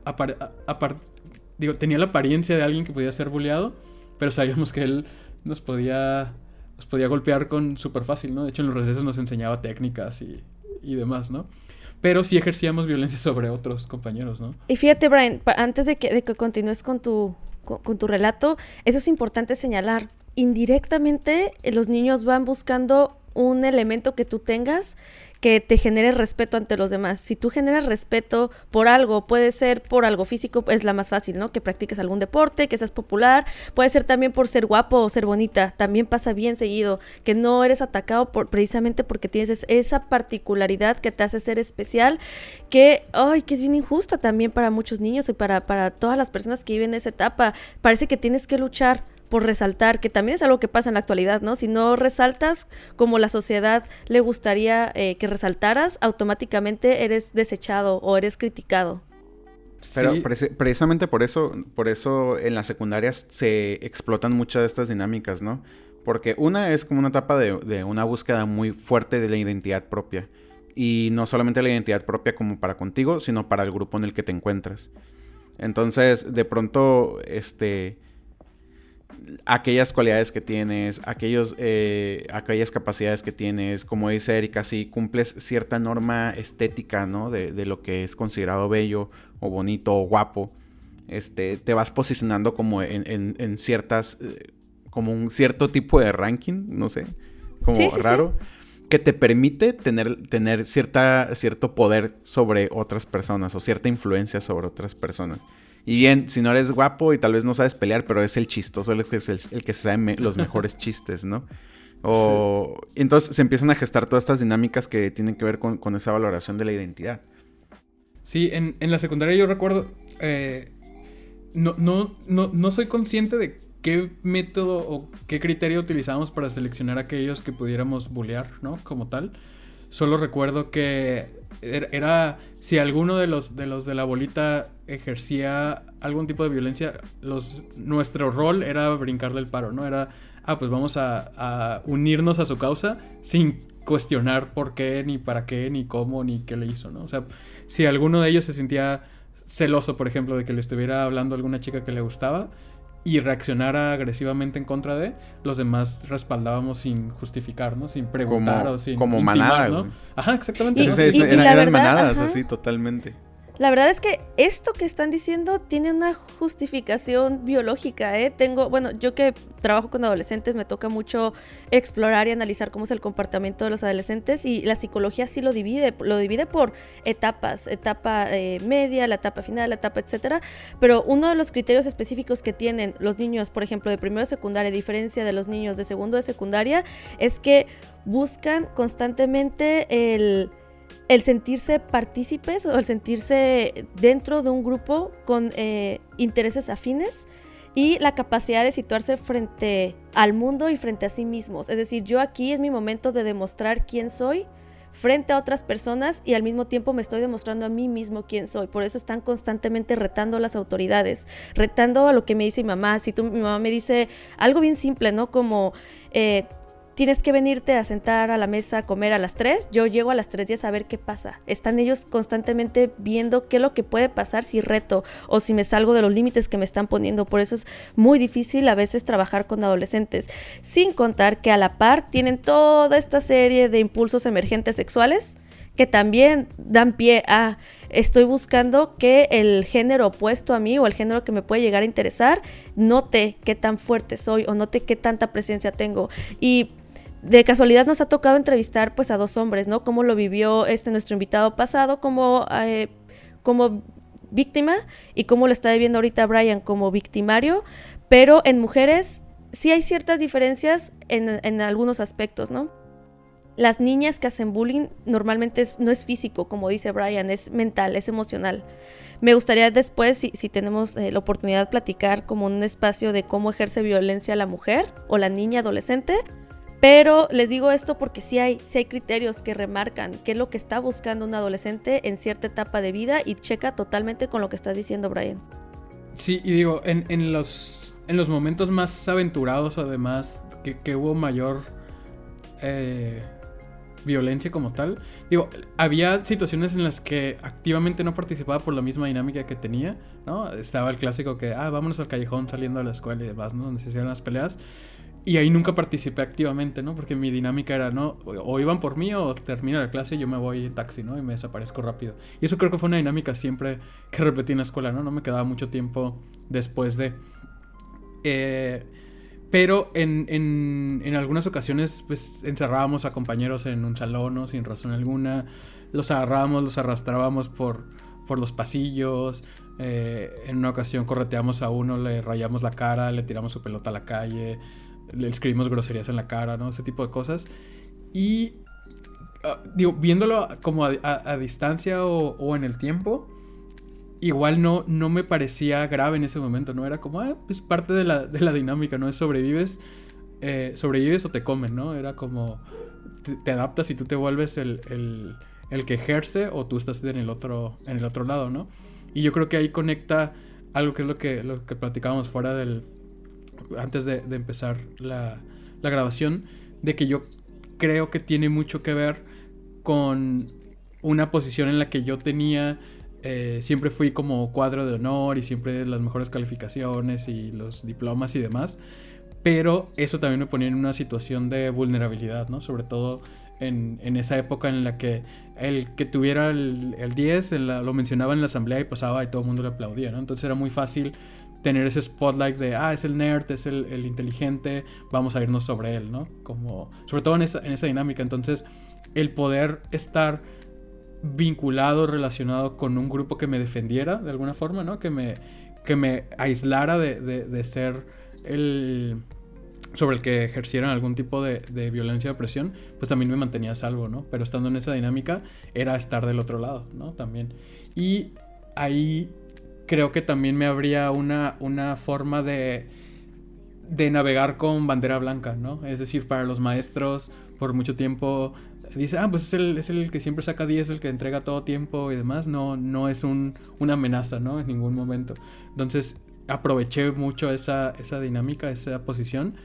digo, tenía la apariencia de alguien que podía ser bulleado, pero sabíamos que él nos podía, nos podía golpear con súper fácil, ¿no? De hecho, en los recesos nos enseñaba técnicas y, y demás, ¿no? Pero sí ejercíamos violencia sobre otros compañeros, ¿no? Y fíjate, Brian, antes de que, de que continúes con tu, con tu relato, eso es importante señalar. Indirectamente, los niños van buscando un elemento que tú tengas que te genere respeto ante los demás. Si tú generas respeto por algo, puede ser por algo físico, es la más fácil, ¿no? Que practiques algún deporte, que seas popular, puede ser también por ser guapo o ser bonita, también pasa bien seguido, que no eres atacado por, precisamente porque tienes esa particularidad que te hace ser especial, que, ay, que es bien injusta también para muchos niños y para, para todas las personas que viven esa etapa. Parece que tienes que luchar por resaltar, que también es algo que pasa en la actualidad, ¿no? Si no resaltas como la sociedad le gustaría eh, que resaltaras, automáticamente eres desechado o eres criticado. Pero precisamente por eso, por eso en las secundarias se explotan muchas de estas dinámicas, ¿no? Porque una es como una etapa de, de, una búsqueda muy fuerte de la identidad propia. Y no solamente la identidad propia como para contigo, sino para el grupo en el que te encuentras. Entonces, de pronto, este aquellas cualidades que tienes, aquellos, eh, aquellas capacidades que tienes, como dice Erika, si cumples cierta norma estética, ¿no? De, lo que es considerado bello o bonito o guapo, este, te vas posicionando como en, ciertas, eh, como un cierto tipo de ranking, no sé, como raro. Que te permite tener, tener cierta, cierto poder sobre otras personas o cierta influencia sobre otras personas. Y bien, si no eres guapo y tal vez no sabes pelear, pero es el chistoso, el que, es el, que sabe los mejores chistes, ¿no? O entonces se empiezan a gestar todas estas dinámicas que tienen que ver con, esa valoración de la identidad. Sí, en, la secundaria yo recuerdo, eh, no, no, no, no soy consciente de qué método o qué criterio utilizamos para seleccionar aquellos que pudiéramos bullear, ¿no? Como tal. Solo recuerdo que era, si alguno de los de los de la bolita ejercía algún tipo de violencia, los nuestro rol era brincar del paro, ¿no? Era, ah, pues vamos a, unirnos a su causa sin cuestionar por qué, ni para qué, ni cómo, ni qué le hizo, ¿no? O sea, si alguno de ellos se sentía celoso, por ejemplo, de que le estuviera hablando a alguna chica que le gustaba, y reaccionara agresivamente en contra de, los demás respaldábamos sin justificar, ¿no? Sin preguntar o sin Como manada, ¿no? Ajá, exactamente. eran manadas, así, totalmente. La verdad es que esto que están diciendo tiene una justificación biológica, ¿eh? Tengo, bueno, yo que trabajo con adolescentes me toca mucho explorar y analizar cómo es el comportamiento de los adolescentes y la psicología sí lo divide, lo divide por etapas, etapa eh, media, la etapa final, la etapa etcétera, pero uno de los criterios específicos que tienen los niños, por ejemplo, de primero de secundaria, a diferencia de los niños de segundo de secundaria, es que buscan constantemente el el sentirse partícipes o el sentirse dentro de un grupo con eh, intereses afines y la capacidad de situarse frente al mundo y frente a sí mismos. Es decir, yo aquí es mi momento de demostrar quién soy frente a otras personas y al mismo tiempo me estoy demostrando a mí mismo quién soy. Por eso están constantemente retando a las autoridades, retando a lo que me dice mi mamá. Si tú, mi mamá me dice algo bien simple, ¿no? Como... Eh, tienes que venirte a sentar a la mesa a comer a las 3, yo llego a las 3 y a saber qué pasa. Están ellos constantemente viendo qué es lo que puede pasar si reto o si me salgo de los límites que me están poniendo. Por eso es muy difícil a veces trabajar con adolescentes. Sin contar que a la par tienen toda esta serie de impulsos emergentes sexuales que también dan pie a estoy buscando que el género opuesto a mí o el género que me puede llegar a interesar note qué tan fuerte soy o note qué tanta presencia tengo. Y de casualidad nos ha tocado entrevistar pues a dos hombres, ¿no? Cómo lo vivió este nuestro invitado pasado como, eh, víctima y cómo lo está viviendo ahorita Brian como victimario, pero en mujeres sí hay ciertas diferencias en, algunos aspectos, ¿no? Las niñas que hacen bullying normalmente no es físico, como dice Brian, es mental, es emocional. Me gustaría después, si, tenemos eh, la oportunidad platicar como un espacio de cómo ejerce violencia la mujer o la niña adolescente, pero les digo esto porque sí hay, sí hay criterios que remarcan qué es lo que está buscando un adolescente en cierta etapa de vida y checa totalmente con lo que estás diciendo, Brian. Sí, y digo, en, los, en los momentos más aventurados, además, que, hubo mayor eh, violencia como tal, digo, había situaciones en las que activamente no participaba por la misma dinámica que tenía, ¿no? Estaba el clásico que, ah, vámonos al callejón saliendo de la escuela y demás, ¿no? Donde las peleas. Y ahí nunca participé activamente, ¿no? Porque mi dinámica era, ¿no? O iban por mí o termina la clase y yo me voy en taxi, ¿no? Y me desaparezco rápido. Y eso creo que fue una dinámica siempre que repetí en la escuela, ¿no? No me quedaba mucho tiempo después de... Eh, pero en, en, en, algunas ocasiones, pues encerrábamos a compañeros en un salón, ¿no? Sin razón alguna. Los agarrábamos, los arrastrábamos por, por los pasillos. Eh, en una ocasión correteamos a uno, le rayamos la cara, le tiramos su pelota a la calle le escribimos groserías en la cara, ¿no? Ese tipo de cosas. Y, ah, viéndolo como a, distancia o, en el tiempo, igual no, no me parecía grave en ese momento, ¿no? Era como, ah, pues parte de la, de la dinámica, ¿no? Es sobrevives, eh, sobrevives o te comen, ¿no? Era como, te, adaptas y tú te vuelves el, el, el, que ejerce o tú estás en el, otro, en el otro lado, ¿no? Y yo creo que ahí conecta algo que es lo que, lo que platicábamos fuera del, antes de, empezar la, grabación, de que yo creo que tiene mucho que ver con una posición en la que yo tenía, eh, siempre fui como cuadro de honor y siempre las mejores calificaciones y los diplomas y demás, pero eso también me ponía en una situación de vulnerabilidad, ¿no? Sobre todo en, esa época en la que el que tuviera el, 10 lo mencionaba en la asamblea y pasaba y todo el mundo le aplaudía, ¿no? Entonces era muy fácil tener ese spotlight de, ah, es el nerd, es el, inteligente, vamos a irnos sobre él, ¿no? Como, sobre todo en esa, en esa dinámica. Entonces, el poder estar vinculado, relacionado con un grupo que me defendiera de alguna forma, ¿no? Que me, que me aislara de, de, ser el sobre el que ejercieran algún tipo de, de, violencia o opresión, pues también me mantenía salvo, ¿no? Pero estando en esa dinámica era estar del otro lado, ¿no? También. Y ahí creo que también me habría una, una forma de, de navegar con bandera blanca, ¿no? Es decir, para los maestros, por mucho tiempo, dice, ah, pues es el, es el que siempre saca 10, el que entrega todo tiempo y demás. No, no es un, una amenaza, ¿no? En ningún momento. Entonces, aproveché mucho esa, esa dinámica, esa posición,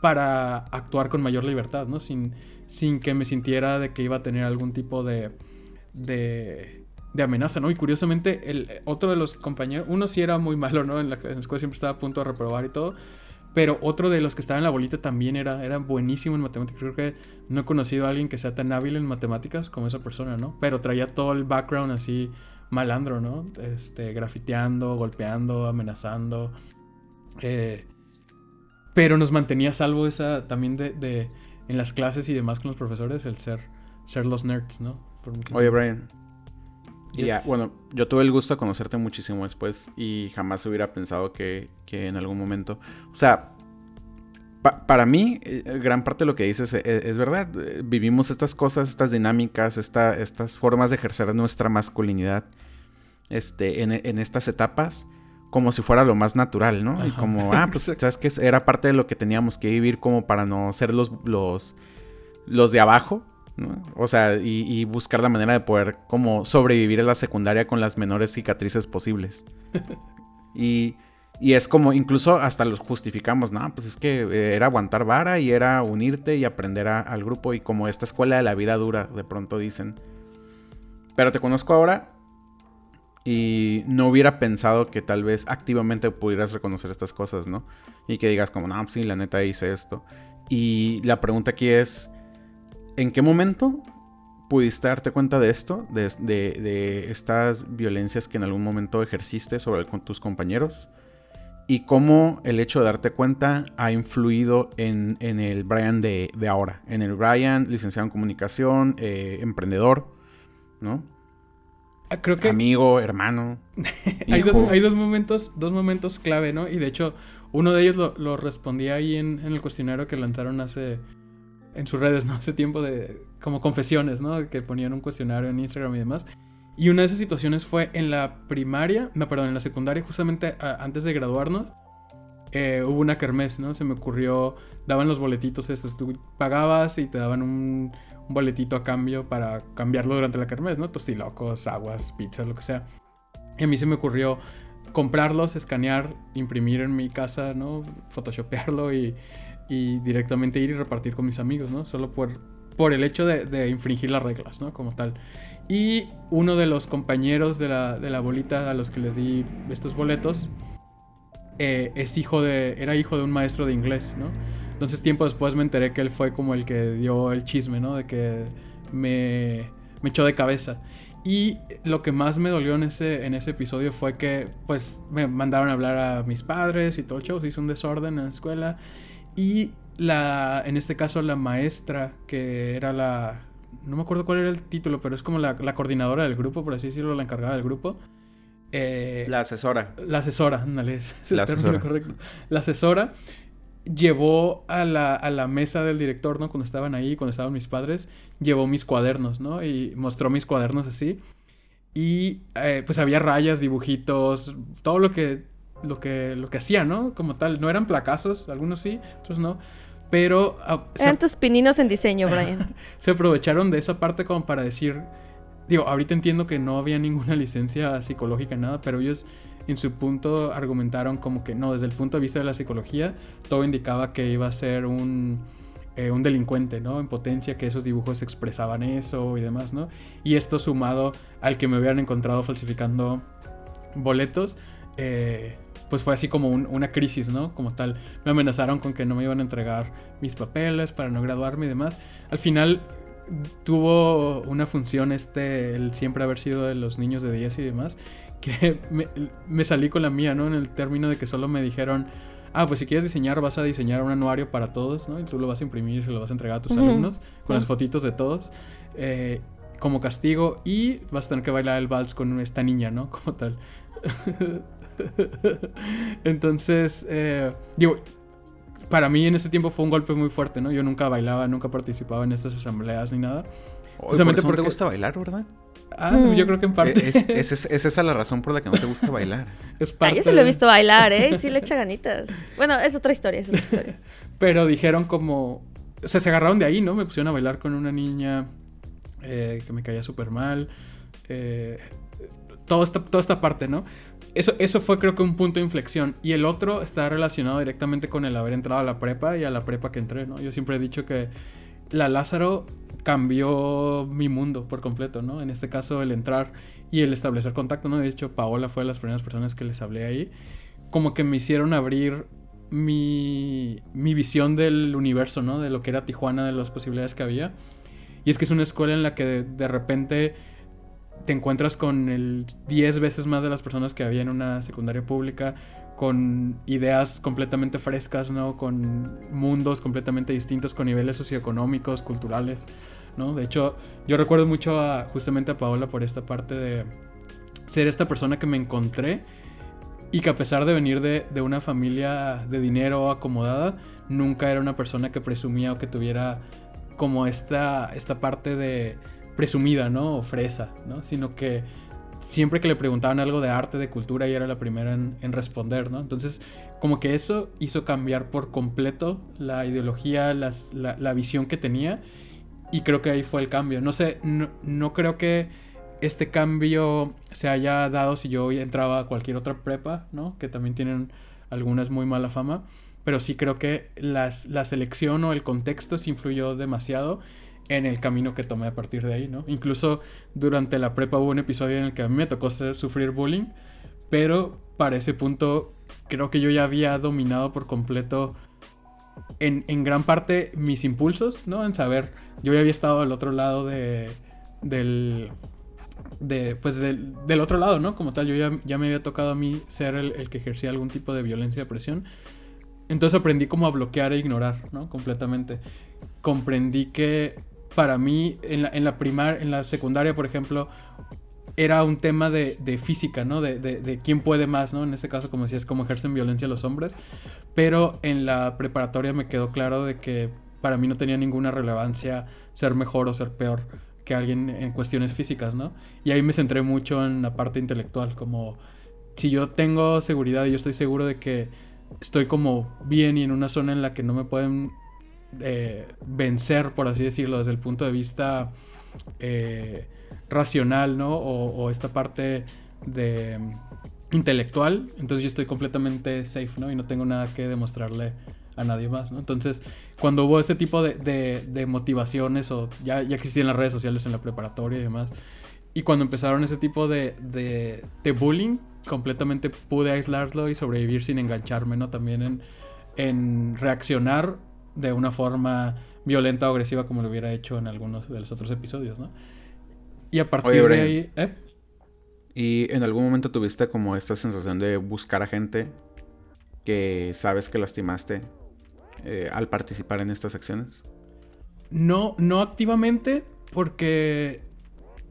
para actuar con mayor libertad, ¿no? Sin, sin que me sintiera de que iba a tener algún tipo de, de de amenaza, ¿no? Y curiosamente, el otro de los compañeros, uno sí era muy malo, ¿no? En la, escuela siempre estaba a punto de reprobar y todo. Pero otro de los que estaba en la bolita también era, era buenísimo en matemáticas. Creo que no he conocido a alguien que sea tan hábil en matemáticas como esa persona, ¿no? Pero traía todo el background así malandro, ¿no? Este, grafiteando, golpeando, amenazando. Eh, pero nos mantenía a salvo esa también de, en las clases y demás con los profesores, el ser, ser los nerds, ¿no? Oye, Brian. Ya, bueno, yo tuve el gusto de conocerte muchísimo después y jamás hubiera pensado que, que en algún momento. O sea, para mí, eh, gran parte de lo que dices eh, es, verdad. Vivimos estas cosas, estas dinámicas, estas formas de ejercer nuestra masculinidad este, en, estas etapas como si fuera lo más natural, ¿no? Y como, ah, pues, ¿sabes qué? Era parte de lo que teníamos que vivir como para no ser los, los, los de abajo, ¿no? O sea, y, buscar la manera de poder como sobrevivir en la secundaria con las menores cicatrices posibles. y, y es como, incluso hasta los justificamos, ¿no? Pues es que eh, era aguantar vara y era unirte y aprender al grupo y como esta escuela de la vida dura, de pronto dicen. Pero te conozco ahora y no hubiera pensado que tal vez activamente pudieras reconocer estas cosas, ¿no? Y que digas como, no, pues sí, la neta hice esto. Y la pregunta aquí es, ¿en qué momento pudiste darte cuenta de esto? De, de, estas violencias que en algún momento ejerciste sobre tus compañeros. Y cómo el hecho de darte cuenta ha influido en, el Brian de, ahora. En el Brian, licenciado en comunicación, eh, emprendedor, ¿no? Ah, creo que... Amigo, hermano. hay, dos, hay dos, momentos, dos momentos clave, ¿no? Y de hecho, uno de ellos lo, lo respondí ahí en, el cuestionario que lanzaron hace... En sus redes, ¿no? Hace tiempo de... Como confesiones, ¿no? Que ponían un cuestionario en Instagram y demás. Y una de esas situaciones fue en la primaria, no, perdón, en la secundaria, justamente antes de graduarnos. Eh, hubo una kermés, ¿no? Se me ocurrió, daban los boletitos estos, tú pagabas y te daban un, un boletito a cambio para cambiarlo durante la kermés, ¿no? Tostilocos, aguas, pizzas, lo que sea. Y a mí se me ocurrió comprarlos, escanear, imprimir en mi casa, ¿no? Photoshopearlo y, y directamente ir y repartir con mis amigos, ¿no? Solo por, por el hecho de, infringir las reglas, ¿no? Como tal. Y uno de los compañeros de la, de la bolita a los que les di estos boletos eh, es hijo de, era hijo de un maestro de inglés, ¿no? Entonces tiempo después me enteré que él fue como el que dio el chisme, ¿no? De que me, me echó de cabeza. Y lo que más me dolió en ese, en ese episodio fue que pues me mandaron a hablar a mis padres y todo el show, se hizo un desorden en la escuela. Y la, en este caso la maestra, que era la... No me acuerdo cuál era el título, pero es como la, la coordinadora del grupo, por así decirlo, la encargada del grupo. Eh, la asesora. La asesora, ándale, es el la término correcto. La asesora llevó a la, a la, mesa del director, ¿no? Cuando estaban ahí, cuando estaban mis padres, llevó mis cuadernos, ¿no? Y mostró mis cuadernos así. Y eh, pues había rayas, dibujitos, todo lo que, lo que, lo que hacía, ¿no? Como tal. No eran placazos, algunos sí, otros no. Pero... Ah, eran tus pininos en diseño, Brian. se aprovecharon de esa parte como para decir... Digo, ahorita entiendo que no había ninguna licencia psicológica, nada, pero ellos en su punto argumentaron como que no, desde el punto de vista de la psicología, todo indicaba que iba a ser un, eh, un delincuente, ¿no? En potencia, que esos dibujos expresaban eso y demás, ¿no? Y esto sumado al que me hubieran encontrado falsificando boletos, eh, pues fue así como una crisis, ¿no? Como tal, me amenazaron con que no me iban a entregar mis papeles para no graduarme y demás. Al final tuvo una función este, el siempre haber sido de los niños de 10 y demás, que me, salí con la mía, ¿no? En el término de que solo me dijeron, ah, pues si quieres diseñar, vas a diseñar un anuario para todos, ¿no? Y tú lo vas a imprimir y se lo vas a entregar a tus alumnos con las fotitos de todos. Eh, como castigo y vas a tener que bailar el vals con esta niña, ¿no? Como tal. Entonces, eh, digo, para mí en ese tiempo fue un golpe muy fuerte, ¿no? Yo nunca bailaba, nunca participaba en estas asambleas ni nada. Justamente porque te gusta bailar, ¿verdad? Ah, yo creo que en parte. Es, es, esa la razón por la que no te gusta bailar. es ah, yo sí lo he visto bailar, ¿eh? Sí le echa ganitas. Bueno, es otra historia, es otra historia. Pero dijeron como. O sea, se agarraron de ahí, ¿no? Me pusieron a bailar con una niña eh, que me caía súper mal. Eh, toda, esta, toda esta parte, ¿no? Eso, eso fue creo que un punto de inflexión. Y el otro está relacionado directamente con el haber entrado a la prepa y a la prepa que entré, ¿no? Yo siempre he dicho que la Lázaro cambió mi mundo por completo, ¿no? En este caso, el entrar y el establecer contacto, ¿no? De hecho, Paola fue de las primeras personas que les hablé ahí. Como que me hicieron abrir mi, mi visión del universo, ¿no? De lo que era Tijuana, de las posibilidades que había. Y es que es una escuela en la que de, repente te encuentras con el 10 veces más de las personas que había en una secundaria pública, con ideas completamente frescas, ¿no? Con mundos completamente distintos, con niveles socioeconómicos, culturales, ¿no? De hecho, yo recuerdo mucho a, justamente a Paola por esta parte de ser esta persona que me encontré y que a pesar de venir de, de una familia de dinero acomodada, nunca era una persona que presumía o que tuviera como esta, esta parte de presumida, ¿no? O fresa, ¿no? Sino que siempre que le preguntaban algo de arte, de cultura, ella era la primera en, responder, ¿no? Entonces, como que eso hizo cambiar por completo la ideología, la, visión que tenía. Y creo que ahí fue el cambio. No sé, no, creo que este cambio se haya dado si yo entraba a cualquier otra prepa, ¿no? Que también tienen algunas muy mala fama. Pero sí creo que la selección o el contexto se influyó demasiado en el camino que tomé a partir de ahí, ¿no? Incluso durante la prepa hubo un episodio en el que a mí me tocó sufrir bullying, pero para ese punto creo que yo ya había dominado por completo en, gran parte mis impulsos, ¿no? En saber, yo ya había estado al otro lado de, del, de, pues del, del otro lado, ¿no? Como tal, yo ya, ya me había tocado a mí ser el, que ejercía algún tipo de violencia presión. Entonces aprendí como a bloquear e ignorar, ¿no? Completamente. Comprendí que para mí, en la, en la primaria, en la secundaria, por ejemplo, era un tema de, de física, ¿no? De, de, de, quién puede más, ¿no? En este caso, como decías, cómo ejercen violencia los hombres. Pero en la preparatoria me quedó claro de que para mí no tenía ninguna relevancia ser mejor o ser peor que alguien en cuestiones físicas, ¿no? Y ahí me centré mucho en la parte intelectual, como si yo tengo seguridad y yo estoy seguro de que estoy como bien y en una zona en la que no me pueden eh, vencer, por así decirlo, desde el punto de vista eh, racional, ¿no? O, esta parte de mm, intelectual, entonces yo estoy completamente safe, ¿no? Y no tengo nada que demostrarle a nadie más, ¿no? Entonces, cuando hubo este tipo de, motivaciones, o ya, ya existían las redes sociales en la preparatoria y demás, y cuando empezaron ese tipo de, de, bullying, completamente pude aislarlo y sobrevivir sin engancharme, ¿no? También en, en reaccionar de una forma violenta o agresiva como lo hubiera hecho en algunos de los otros episodios, ¿no? Y a partir de ahí... ¿eh? ¿Y en algún momento tuviste como esta sensación de buscar a gente que sabes que lastimaste eh, al participar en estas acciones? No, no activamente, porque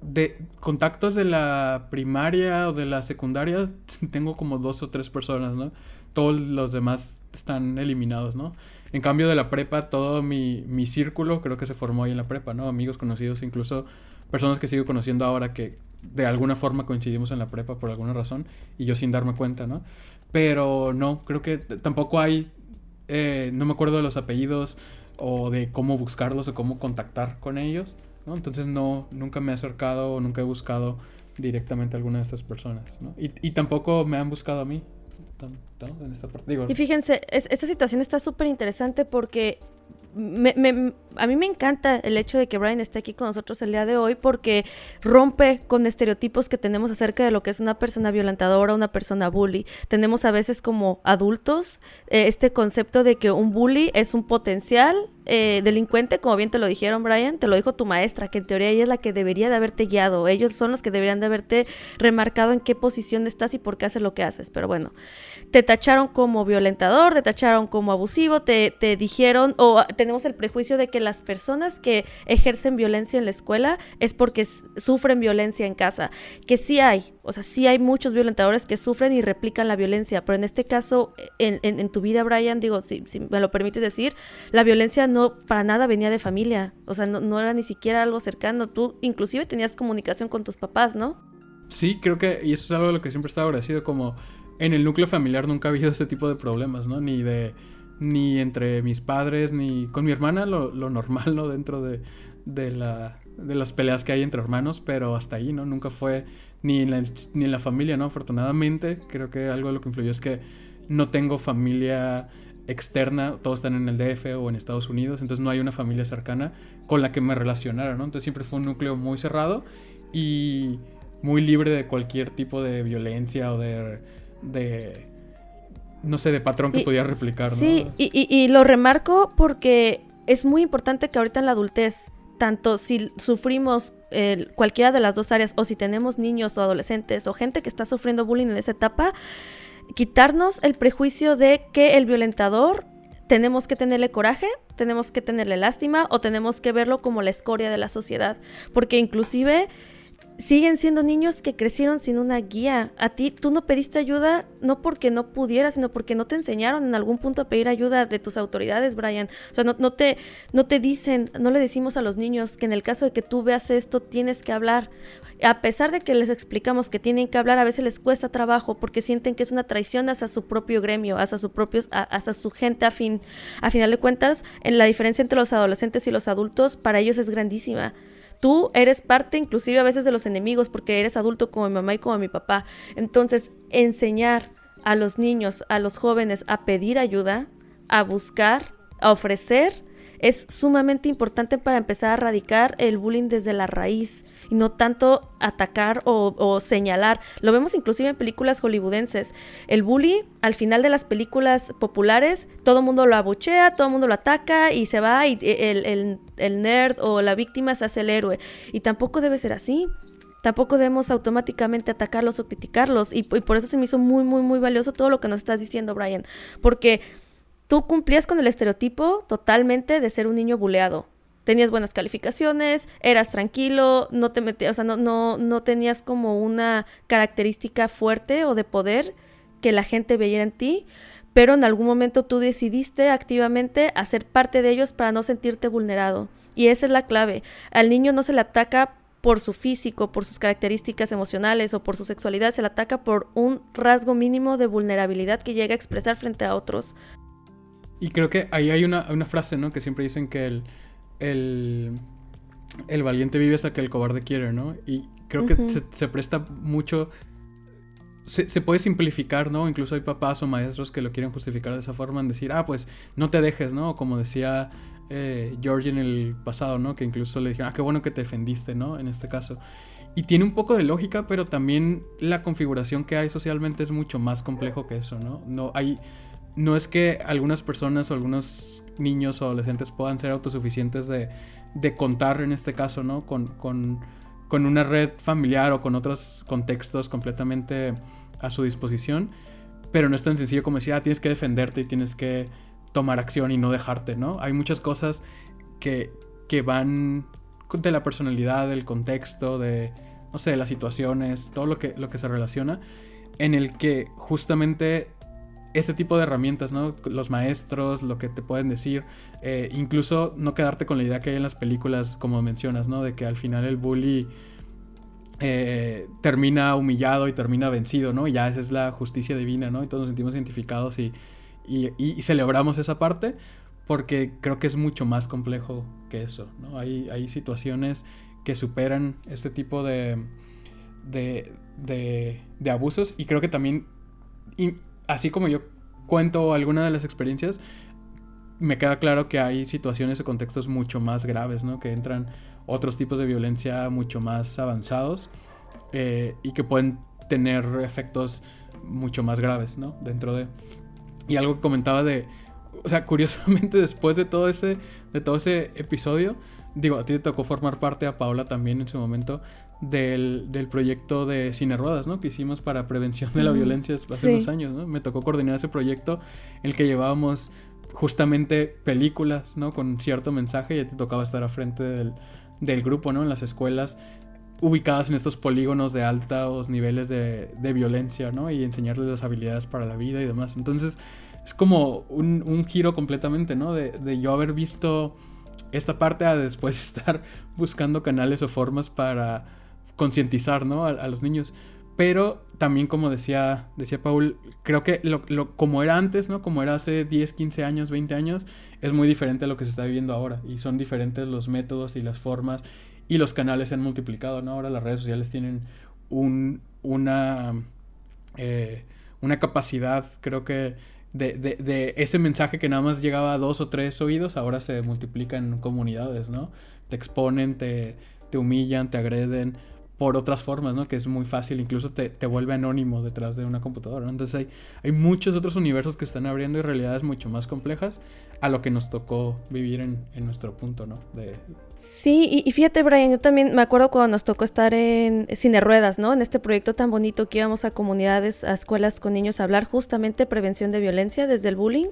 de contactos de la primaria o de la secundaria tengo como dos o tres personas, ¿no? Todos los demás están eliminados, ¿no? En cambio de la prepa, todo mi, mi círculo creo que se formó ahí en la prepa, ¿no? Amigos conocidos, incluso personas que sigo conociendo ahora que de alguna forma coincidimos en la prepa por alguna razón y yo sin darme cuenta, ¿no? Pero no, creo que tampoco hay, eh, no me acuerdo de los apellidos o de cómo buscarlos o cómo contactar con ellos, ¿no? Entonces no, nunca me he acercado o nunca he buscado directamente a alguna de estas personas, ¿no? Y, y tampoco me han buscado a mí y fíjense, esta situación está súper interesante porque a mí me encanta el hecho de que Brian esté aquí con nosotros el día de hoy porque rompe con estereotipos que tenemos acerca de lo que es una persona violentadora, una persona bully. Tenemos a veces como adultos eh, este concepto de que un bully es un potencial eh, delincuente, como bien te lo dijeron, Brian, te lo dijo tu maestra, que en teoría ella es la que debería de haberte guiado. Ellos son los que deberían de haberte remarcado en qué posición estás y por qué haces lo que haces. Pero bueno, te tacharon como violentador, te tacharon como abusivo, te, te dijeron, o tenemos el prejuicio de que las personas que ejercen violencia en la escuela es porque sufren violencia en casa. Que sí hay, o sea, sí hay muchos violentadores que sufren y replican la violencia, pero en este caso, en, en, tu vida, Brian, digo, si, me lo permites decir, la violencia no para nada venía de familia, o sea, no, no era ni siquiera algo cercano, tú inclusive tenías comunicación con tus papás, ¿no? Sí, creo que, y eso es algo de lo que siempre he estado agradecido, como en el núcleo familiar nunca ha habido ese tipo de problemas, ¿no? Ni de ni entre mis padres, ni con mi hermana, lo, lo normal, ¿no? Dentro de, de, la, de las peleas que hay entre hermanos, pero hasta ahí, ¿no? Nunca fue ni en, la, ni en la familia, ¿no? Afortunadamente, creo que algo de lo que influyó es que no tengo familia externa, todos están en el DF o en Estados Unidos, entonces no hay una familia cercana con la que me relacionara, ¿no? Entonces siempre fue un núcleo muy cerrado y muy libre de cualquier tipo de violencia o de, de no sé, de patrón que podía replicar. Sí, y, y, lo remarco porque es muy importante que ahorita en la adultez tanto si sufrimos cualquiera de las dos áreas o si tenemos niños o adolescentes o gente que está sufriendo bullying en esa etapa, quitarnos el prejuicio de que el violentador tenemos que tenerle coraje, tenemos que tenerle lástima o tenemos que verlo como la escoria de la sociedad, porque inclusive siguen siendo niños que crecieron sin una guía. A ti, tú no pediste ayuda no porque no pudieras, sino porque no te enseñaron en algún punto a pedir ayuda de tus autoridades, Brian. O sea, no, no, te, no te dicen, no le decimos a los niños que en el caso de que tú veas esto, tienes que hablar. A pesar de que les explicamos que tienen que hablar, a veces les cuesta trabajo porque sienten que es una traición hacia su propio gremio, hacia su, propios, hacia su gente a fin. A final de cuentas, en la diferencia entre los adolescentes y los adultos, para ellos es grandísima tú eres parte inclusive a veces de los enemigos porque eres adulto como mi mamá y como mi papá. Entonces, enseñar a los niños, a los jóvenes a pedir ayuda, a buscar, a ofrecer es sumamente importante para empezar a erradicar el bullying desde la raíz y no tanto atacar o, señalar. Lo vemos inclusive en películas hollywoodenses. El bully, al final de las películas populares, todo el mundo lo abuchea, todo el mundo lo ataca y se va y el, el nerd o la víctima se hace el héroe. Y tampoco debe ser así tampoco debemos automáticamente atacarlos o criticarlos. Y, y, por eso se me hizo muy, muy, muy valioso todo lo que nos estás diciendo, Brian. Porque Tú cumplías con el estereotipo totalmente de ser un niño buleado. Tenías buenas calificaciones, eras tranquilo, no te metías, o sea, no, no, no tenías como una característica fuerte o de poder que la gente veía en ti, pero en algún momento tú decidiste activamente hacer parte de ellos para no sentirte vulnerado. Y esa es la clave. Al niño no se le ataca por su físico, por sus características emocionales o por su sexualidad, se le ataca por un rasgo mínimo de vulnerabilidad que llega a expresar frente a otros. Y creo que ahí hay una, frase, ¿no? Que siempre dicen que el, el, valiente vive hasta que el cobarde quiere, ¿no? Y creo que se, presta mucho... Se, puede simplificar, ¿no? Incluso hay papás o maestros que lo quieren justificar de esa forma, en decir, ah, pues no te dejes, ¿no? Como decía eh, George en el pasado, ¿no? Que incluso le dijeron, ah, qué bueno que te defendiste, ¿no? En este caso. Y tiene un poco de lógica, pero también la configuración que hay socialmente es mucho más complejo que eso, ¿no? No hay no es que algunas personas o algunos niños o adolescentes puedan ser autosuficientes de, contar en este caso, ¿no? Con, una red familiar o con otros contextos completamente a su disposición. Pero no es tan sencillo como decir, ah, tienes que defenderte y tienes que tomar acción y no dejarte, ¿no? Hay muchas cosas que, que van de la personalidad, del contexto, de, no sé, las situaciones, todo lo que, lo que se relaciona, en el que justamente este tipo de herramientas, ¿no? Los maestros, lo que te pueden decir, eh, incluso no quedarte con la idea que hay en las películas, como mencionas, ¿no? De que al final el bully eh, termina humillado y termina vencido, ¿no? Y ya esa es la justicia divina, ¿no? Y todos nos sentimos identificados y, y, celebramos esa parte porque creo que es mucho más complejo que eso, ¿no? Hay, hay situaciones que superan este tipo de, de, de, de abusos y creo que también así como yo cuento alguna de las experiencias, me queda claro que hay situaciones o contextos mucho más graves, ¿no? Que entran otros tipos de violencia mucho más avanzados eh, y que pueden tener efectos mucho más graves, ¿no? Dentro de... Y algo que comentaba de... O sea, curiosamente después de todo ese, de todo ese episodio, digo, a ti te tocó formar parte, a Paula también en su momento, del, del, proyecto de Cine Ruedas, ¿no? Que hicimos para prevención de la violencia hace unos años, ¿no? Me tocó coordinar ese proyecto en el que llevábamos justamente películas, ¿no? Con cierto mensaje y te tocaba estar a frente del, del grupo, ¿no? En las escuelas ubicadas en estos polígonos de altos niveles de, de, violencia, ¿no? Y enseñarles las habilidades para la vida y demás. Entonces, es como un, un giro completamente, ¿no? De, de, yo haber visto esta parte a después estar buscando canales o formas para concientizar, ¿no? A, los niños. Pero también, como decía, decía Paul, creo que lo, como era antes, ¿no? Como era hace 10, 15 años, 20 años, es muy diferente a lo que se está viviendo ahora. Y son diferentes los métodos y las formas y los canales se han multiplicado, ¿no? Ahora las redes sociales tienen un, una, eh, una capacidad, creo que, de, de, de, ese mensaje que nada más llegaba a dos o tres oídos, ahora se multiplica en comunidades, ¿no? Te exponen, te, te humillan, te agreden por otras formas, ¿no? Que es muy fácil, incluso te, te vuelve anónimo detrás de una computadora, ¿no? Entonces hay, hay muchos otros universos que están abriendo y realidades mucho más complejas a lo que nos tocó vivir en, en nuestro punto, ¿no? De... Sí, y, fíjate, Brian, yo también me acuerdo cuando nos tocó estar en Cine Ruedas, ¿no? En este proyecto tan bonito que íbamos a comunidades, a escuelas con niños a hablar justamente prevención de violencia desde el bullying.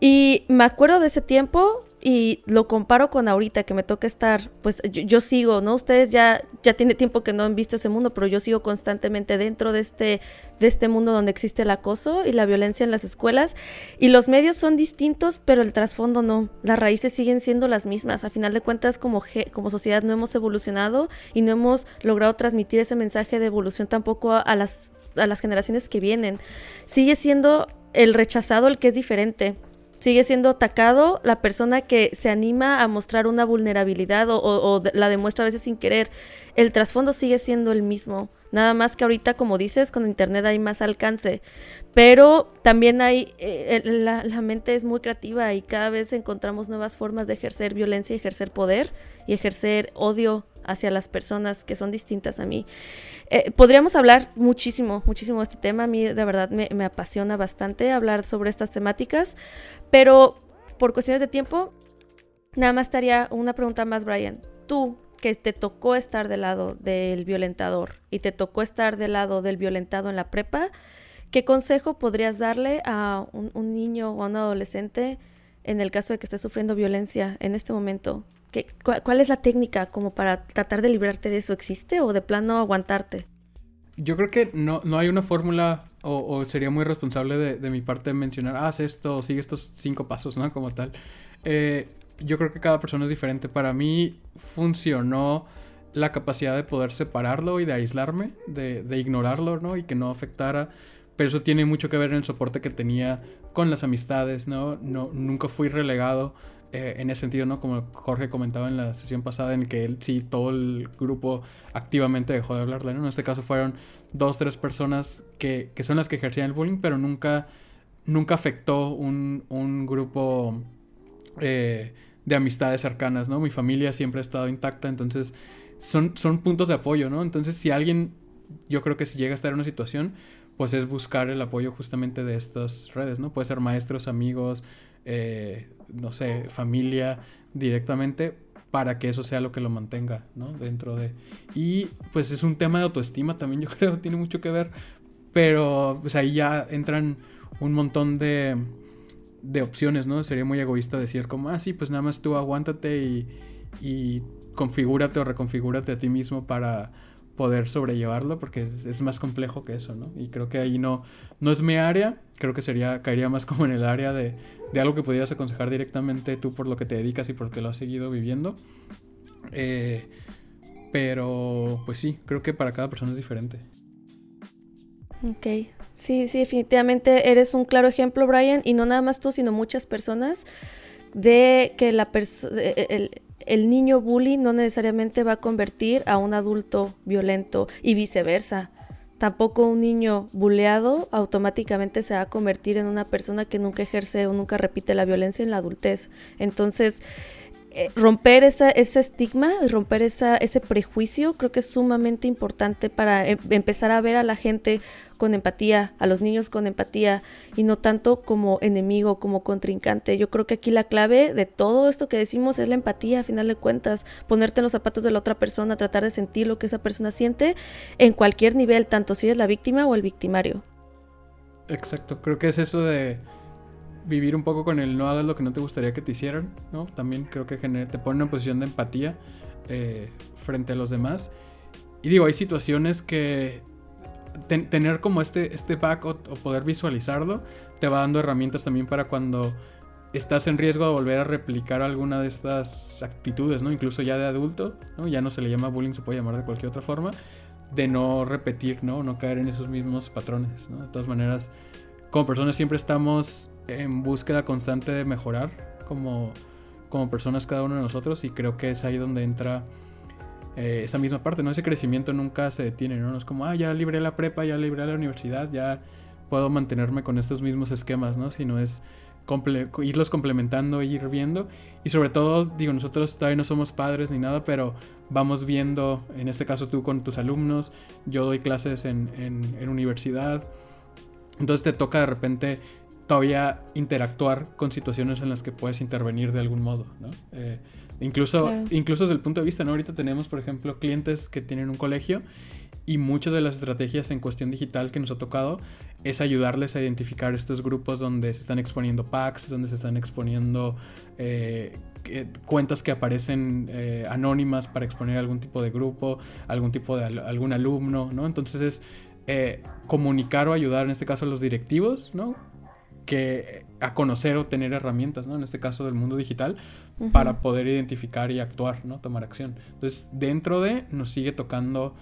Y me acuerdo de ese tiempo y lo comparo con ahorita que me toca estar, pues yo, sigo, ¿no? Ustedes ya, ya tiene tiempo que no han visto ese mundo, pero yo sigo constantemente dentro de este, de este mundo donde existe el acoso y la violencia en las escuelas. Y los medios son distintos, pero el trasfondo no. Las raíces siguen siendo las mismas. A final de cuentas, como, como sociedad no hemos evolucionado y no hemos logrado transmitir ese mensaje de evolución tampoco a, las, a las generaciones que vienen. Sigue siendo el rechazado el que es diferente sigue siendo atacado la persona que se anima a mostrar una vulnerabilidad o, la demuestra a veces sin querer. El trasfondo sigue siendo el mismo. Nada más que ahorita, como dices, con Internet hay más alcance. Pero también hay, eh, la, la, mente es muy creativa y cada vez encontramos nuevas formas de ejercer violencia, ejercer poder y ejercer odio hacia las personas que son distintas a mí. Eh, podríamos hablar muchísimo, muchísimo de este tema. A mí de verdad me, apasiona bastante hablar sobre estas temáticas, pero por cuestiones de tiempo, nada más estaría una pregunta más, Brian. Tú, que te tocó estar del lado del violentador y te tocó estar del lado del violentado en la prepa, ¿qué consejo podrías darle a un, un niño o a un adolescente en el caso de que esté sufriendo violencia en este momento? Cuál, es la técnica como para tratar de librarte de eso? ¿Existe o de plano aguantarte? Yo creo que no, no hay una fórmula o, sería muy responsable de, mi parte mencionar, haz esto, sigue estos cinco pasos, ¿no? Como tal. Eh, yo creo que cada persona es diferente. Para mí funcionó la capacidad de poder separarlo y de aislarme, de, de, ignorarlo, ¿no? Y que no afectara. Pero eso tiene mucho que ver en el soporte que tenía con las amistades, ¿no? no nunca fui relegado eh, en ese sentido, ¿no? Como Jorge comentaba en la sesión pasada, en que él sí, todo el grupo activamente dejó de hablarle, ¿no? En este caso fueron dos, tres personas que, que son las que ejercían el bullying, pero nunca, nunca afectó un, un grupo eh, de amistades cercanas, ¿no? Mi familia siempre ha estado intacta, entonces son, son puntos de apoyo, ¿no? Entonces si alguien, yo creo que si llega a estar en una situación, pues es buscar el apoyo justamente de estas redes, ¿no? Puede ser maestros, amigos, eh, no sé, familia directamente para que eso sea lo que lo mantenga, ¿no? Dentro de... Y pues es un tema de autoestima también, yo creo, tiene mucho que ver, pero pues ahí ya entran un montón de, de opciones, ¿no? Sería muy egoísta decir como, ah, sí, pues nada más tú aguántate y, y configúrate o reconfigúrate a ti mismo para poder sobrellevarlo porque es, más complejo que eso, ¿no? Y creo que ahí no, no es mi área, creo que sería, caería más como en el área de, de algo que pudieras aconsejar directamente tú por lo que te dedicas y por lo lo has seguido viviendo. Eh, pero, pues sí, creo que para cada persona es diferente. Ok, sí, sí, definitivamente eres un claro ejemplo, Brian, y no nada más tú, sino muchas personas de que la persona el niño bully no necesariamente va a convertir a un adulto violento y viceversa. Tampoco un niño buleado automáticamente se va a convertir en una persona que nunca ejerce o nunca repite la violencia en la adultez. Entonces, eh, romper ese estigma romper esa, ese prejuicio creo que es sumamente importante para em, empezar a ver a la gente con empatía, a los niños con empatía y no tanto como enemigo, como contrincante. Yo creo que aquí la clave de todo esto que decimos es la empatía, a final de cuentas, ponerte en los zapatos de la otra persona, tratar de sentir lo que esa persona siente en cualquier nivel, tanto si es la víctima o el victimario. Exacto, creo que es eso de vivir un poco con el no hagas lo que no te gustaría que te hicieran, ¿no? También creo que te pone en una posición de empatía eh, frente a los demás. Y digo, hay situaciones que tener como este, este back o, poder visualizarlo te va dando herramientas también para cuando estás en riesgo de volver a replicar alguna de estas actitudes, ¿no? Incluso ya de adulto, ¿no? Ya no se le llama bullying, se puede llamar de cualquier otra forma, de no repetir, ¿no? No caer en esos mismos patrones, ¿no? De todas maneras, como personas siempre estamos en búsqueda constante de mejorar como, como personas cada uno de nosotros y creo que es ahí donde entra eh, esa misma parte, ¿no? Ese crecimiento nunca se detiene, ¿no? Es como, ah, ya libré la prepa, ya libré la universidad, ya puedo mantenerme con estos mismos esquemas, ¿no? Sino es irlos complementando, ir viendo. Y sobre todo, digo, nosotros todavía no somos padres ni nada, pero vamos viendo, en este caso tú con tus alumnos, yo doy clases en, en, universidad. Entonces te toca de repente todavía interactuar con situaciones en las que puedes intervenir de algún modo, ¿no? Eh, incluso, incluso desde el punto de vista, ¿no? Ahorita tenemos, por ejemplo, clientes que tienen un colegio y muchas de las estrategias en cuestión digital que nos ha tocado es ayudarles a identificar estos grupos donde se están exponiendo packs, donde se están exponiendo eh, cuentas que aparecen eh, anónimas para exponer algún tipo de grupo, algún tipo de algún alumno, ¿no? Entonces es eh, comunicar o ayudar, en este caso a los directivos, ¿no? Que a conocer o tener herramientas, ¿no? En este caso del mundo digital, para poder identificar y actuar, ¿no? Tomar acción. Entonces, dentro de, nos sigue tocando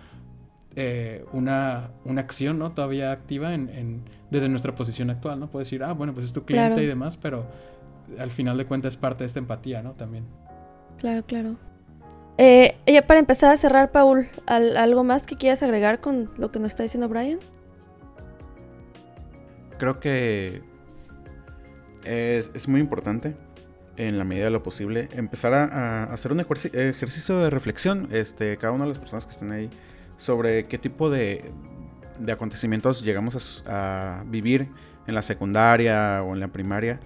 eh, una, una, acción, ¿no? Todavía activa en, desde nuestra posición actual, ¿no? Puedes decir, ah, bueno, pues es tu cliente y demás, pero al final de cuentas es parte de esta empatía, ¿no? También. Claro, claro. Eh, ya para empezar a cerrar, Paul, ¿algo más que quieras agregar con lo que nos está diciendo Brian? Creo que es, muy importante, en la medida de lo posible, empezar a, hacer un ejercicio de reflexión. Este, cada una de las personas que estén ahí sobre qué tipo de, acontecimientos llegamos a, vivir en la secundaria o en la primaria,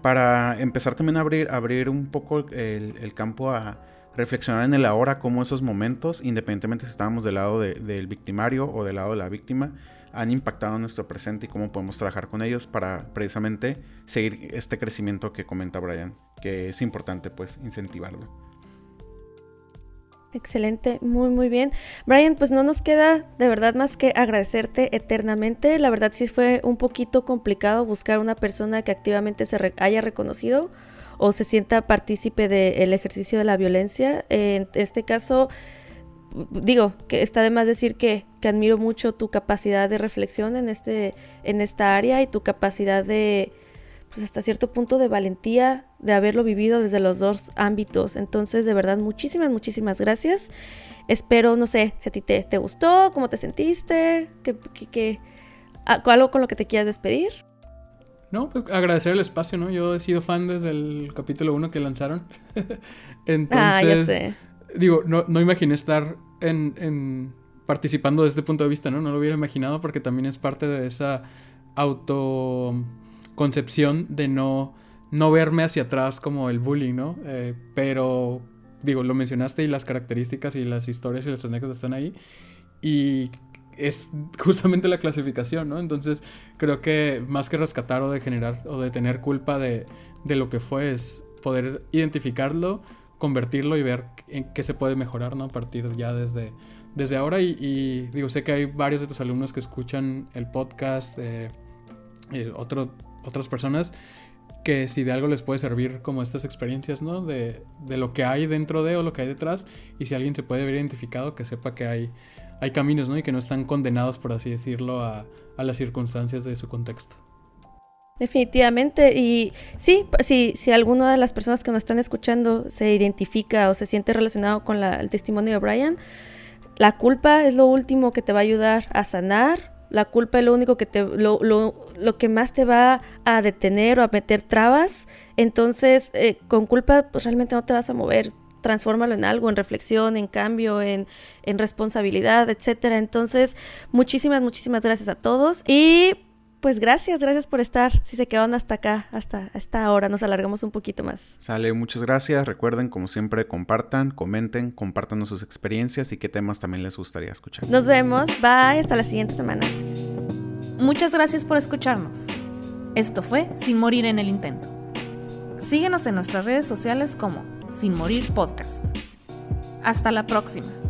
para empezar también a abrir, abrir un poco el, campo a reflexionar en el ahora, cómo esos momentos, independientemente si estábamos del lado del victimario o del lado de la víctima, han impactado nuestro presente y cómo podemos trabajar con ellos para precisamente seguir este crecimiento que comenta Brian, que es importante pues incentivarlo. Excelente, muy muy bien. Brian, pues no nos queda de verdad más que agradecerte eternamente. La verdad sí fue un poquito complicado buscar una persona que activamente se haya reconocido o se sienta partícipe del ejercicio de la violencia. En este caso, digo, que está de más decir que, que, admiro mucho tu capacidad de reflexión en, este, en esta área y tu capacidad de, pues hasta cierto punto de valentía de haberlo vivido desde los dos ámbitos. Entonces, de verdad, muchísimas, muchísimas gracias. Espero, no sé, si a ti te, te gustó, cómo te sentiste, que, que, algo con lo que te quieras despedir. No, pues agradecer el espacio, ¿no? Yo he sido fan desde el capítulo 1 que lanzaron. Entonces, ah, ya sé. Digo, no, no imaginé estar en, en, participando desde este punto de vista, ¿no? No lo hubiera imaginado porque también es parte de esa auto concepción de no, no verme hacia atrás como el bullying, ¿no? Eh, pero, digo, lo mencionaste y las características y las historias y las anécdotas están ahí. Y es justamente la clasificación, ¿no? Entonces, creo que más que rescatar o de generar o de tener culpa de, de lo que fue, es poder identificarlo, convertirlo y ver en qué se puede mejorar, ¿no? A partir ya desde, desde ahora. Y, digo, sé que hay varios de tus alumnos que escuchan el podcast, eh, otro otras personas que si de algo les puede servir como estas experiencias, ¿no? De, lo que hay dentro de o lo que hay detrás y si alguien se puede ver identificado, que sepa que hay, hay caminos, ¿no? Y que no están condenados, por así decirlo, a, las circunstancias de su contexto. Definitivamente. Y sí, si, si alguna de las personas que nos están escuchando se identifica o se siente relacionado con el testimonio de Brian, la culpa es lo último que te va a ayudar a sanar, la culpa es lo único que te, lo, lo, lo que más te va a detener o a meter trabas. Entonces, eh, con culpa, pues realmente no te vas a mover. Transfórmalo en algo, en reflexión, en cambio, en, en responsabilidad, etcétera. Entonces, muchísimas, muchísimas gracias a todos. Y pues gracias, gracias por estar. Si se quedaron hasta acá, hasta esta hora, nos alargamos un poquito más. Sale, muchas gracias. Recuerden, como siempre, compartan, comenten, compartan sus experiencias y qué temas también les gustaría escuchar. Nos vemos, bye, hasta la siguiente semana. Muchas gracias por escucharnos. Esto fue Sin Morir en el Intento. Síguenos en nuestras redes sociales como Sin Morir Podcast. Hasta la próxima.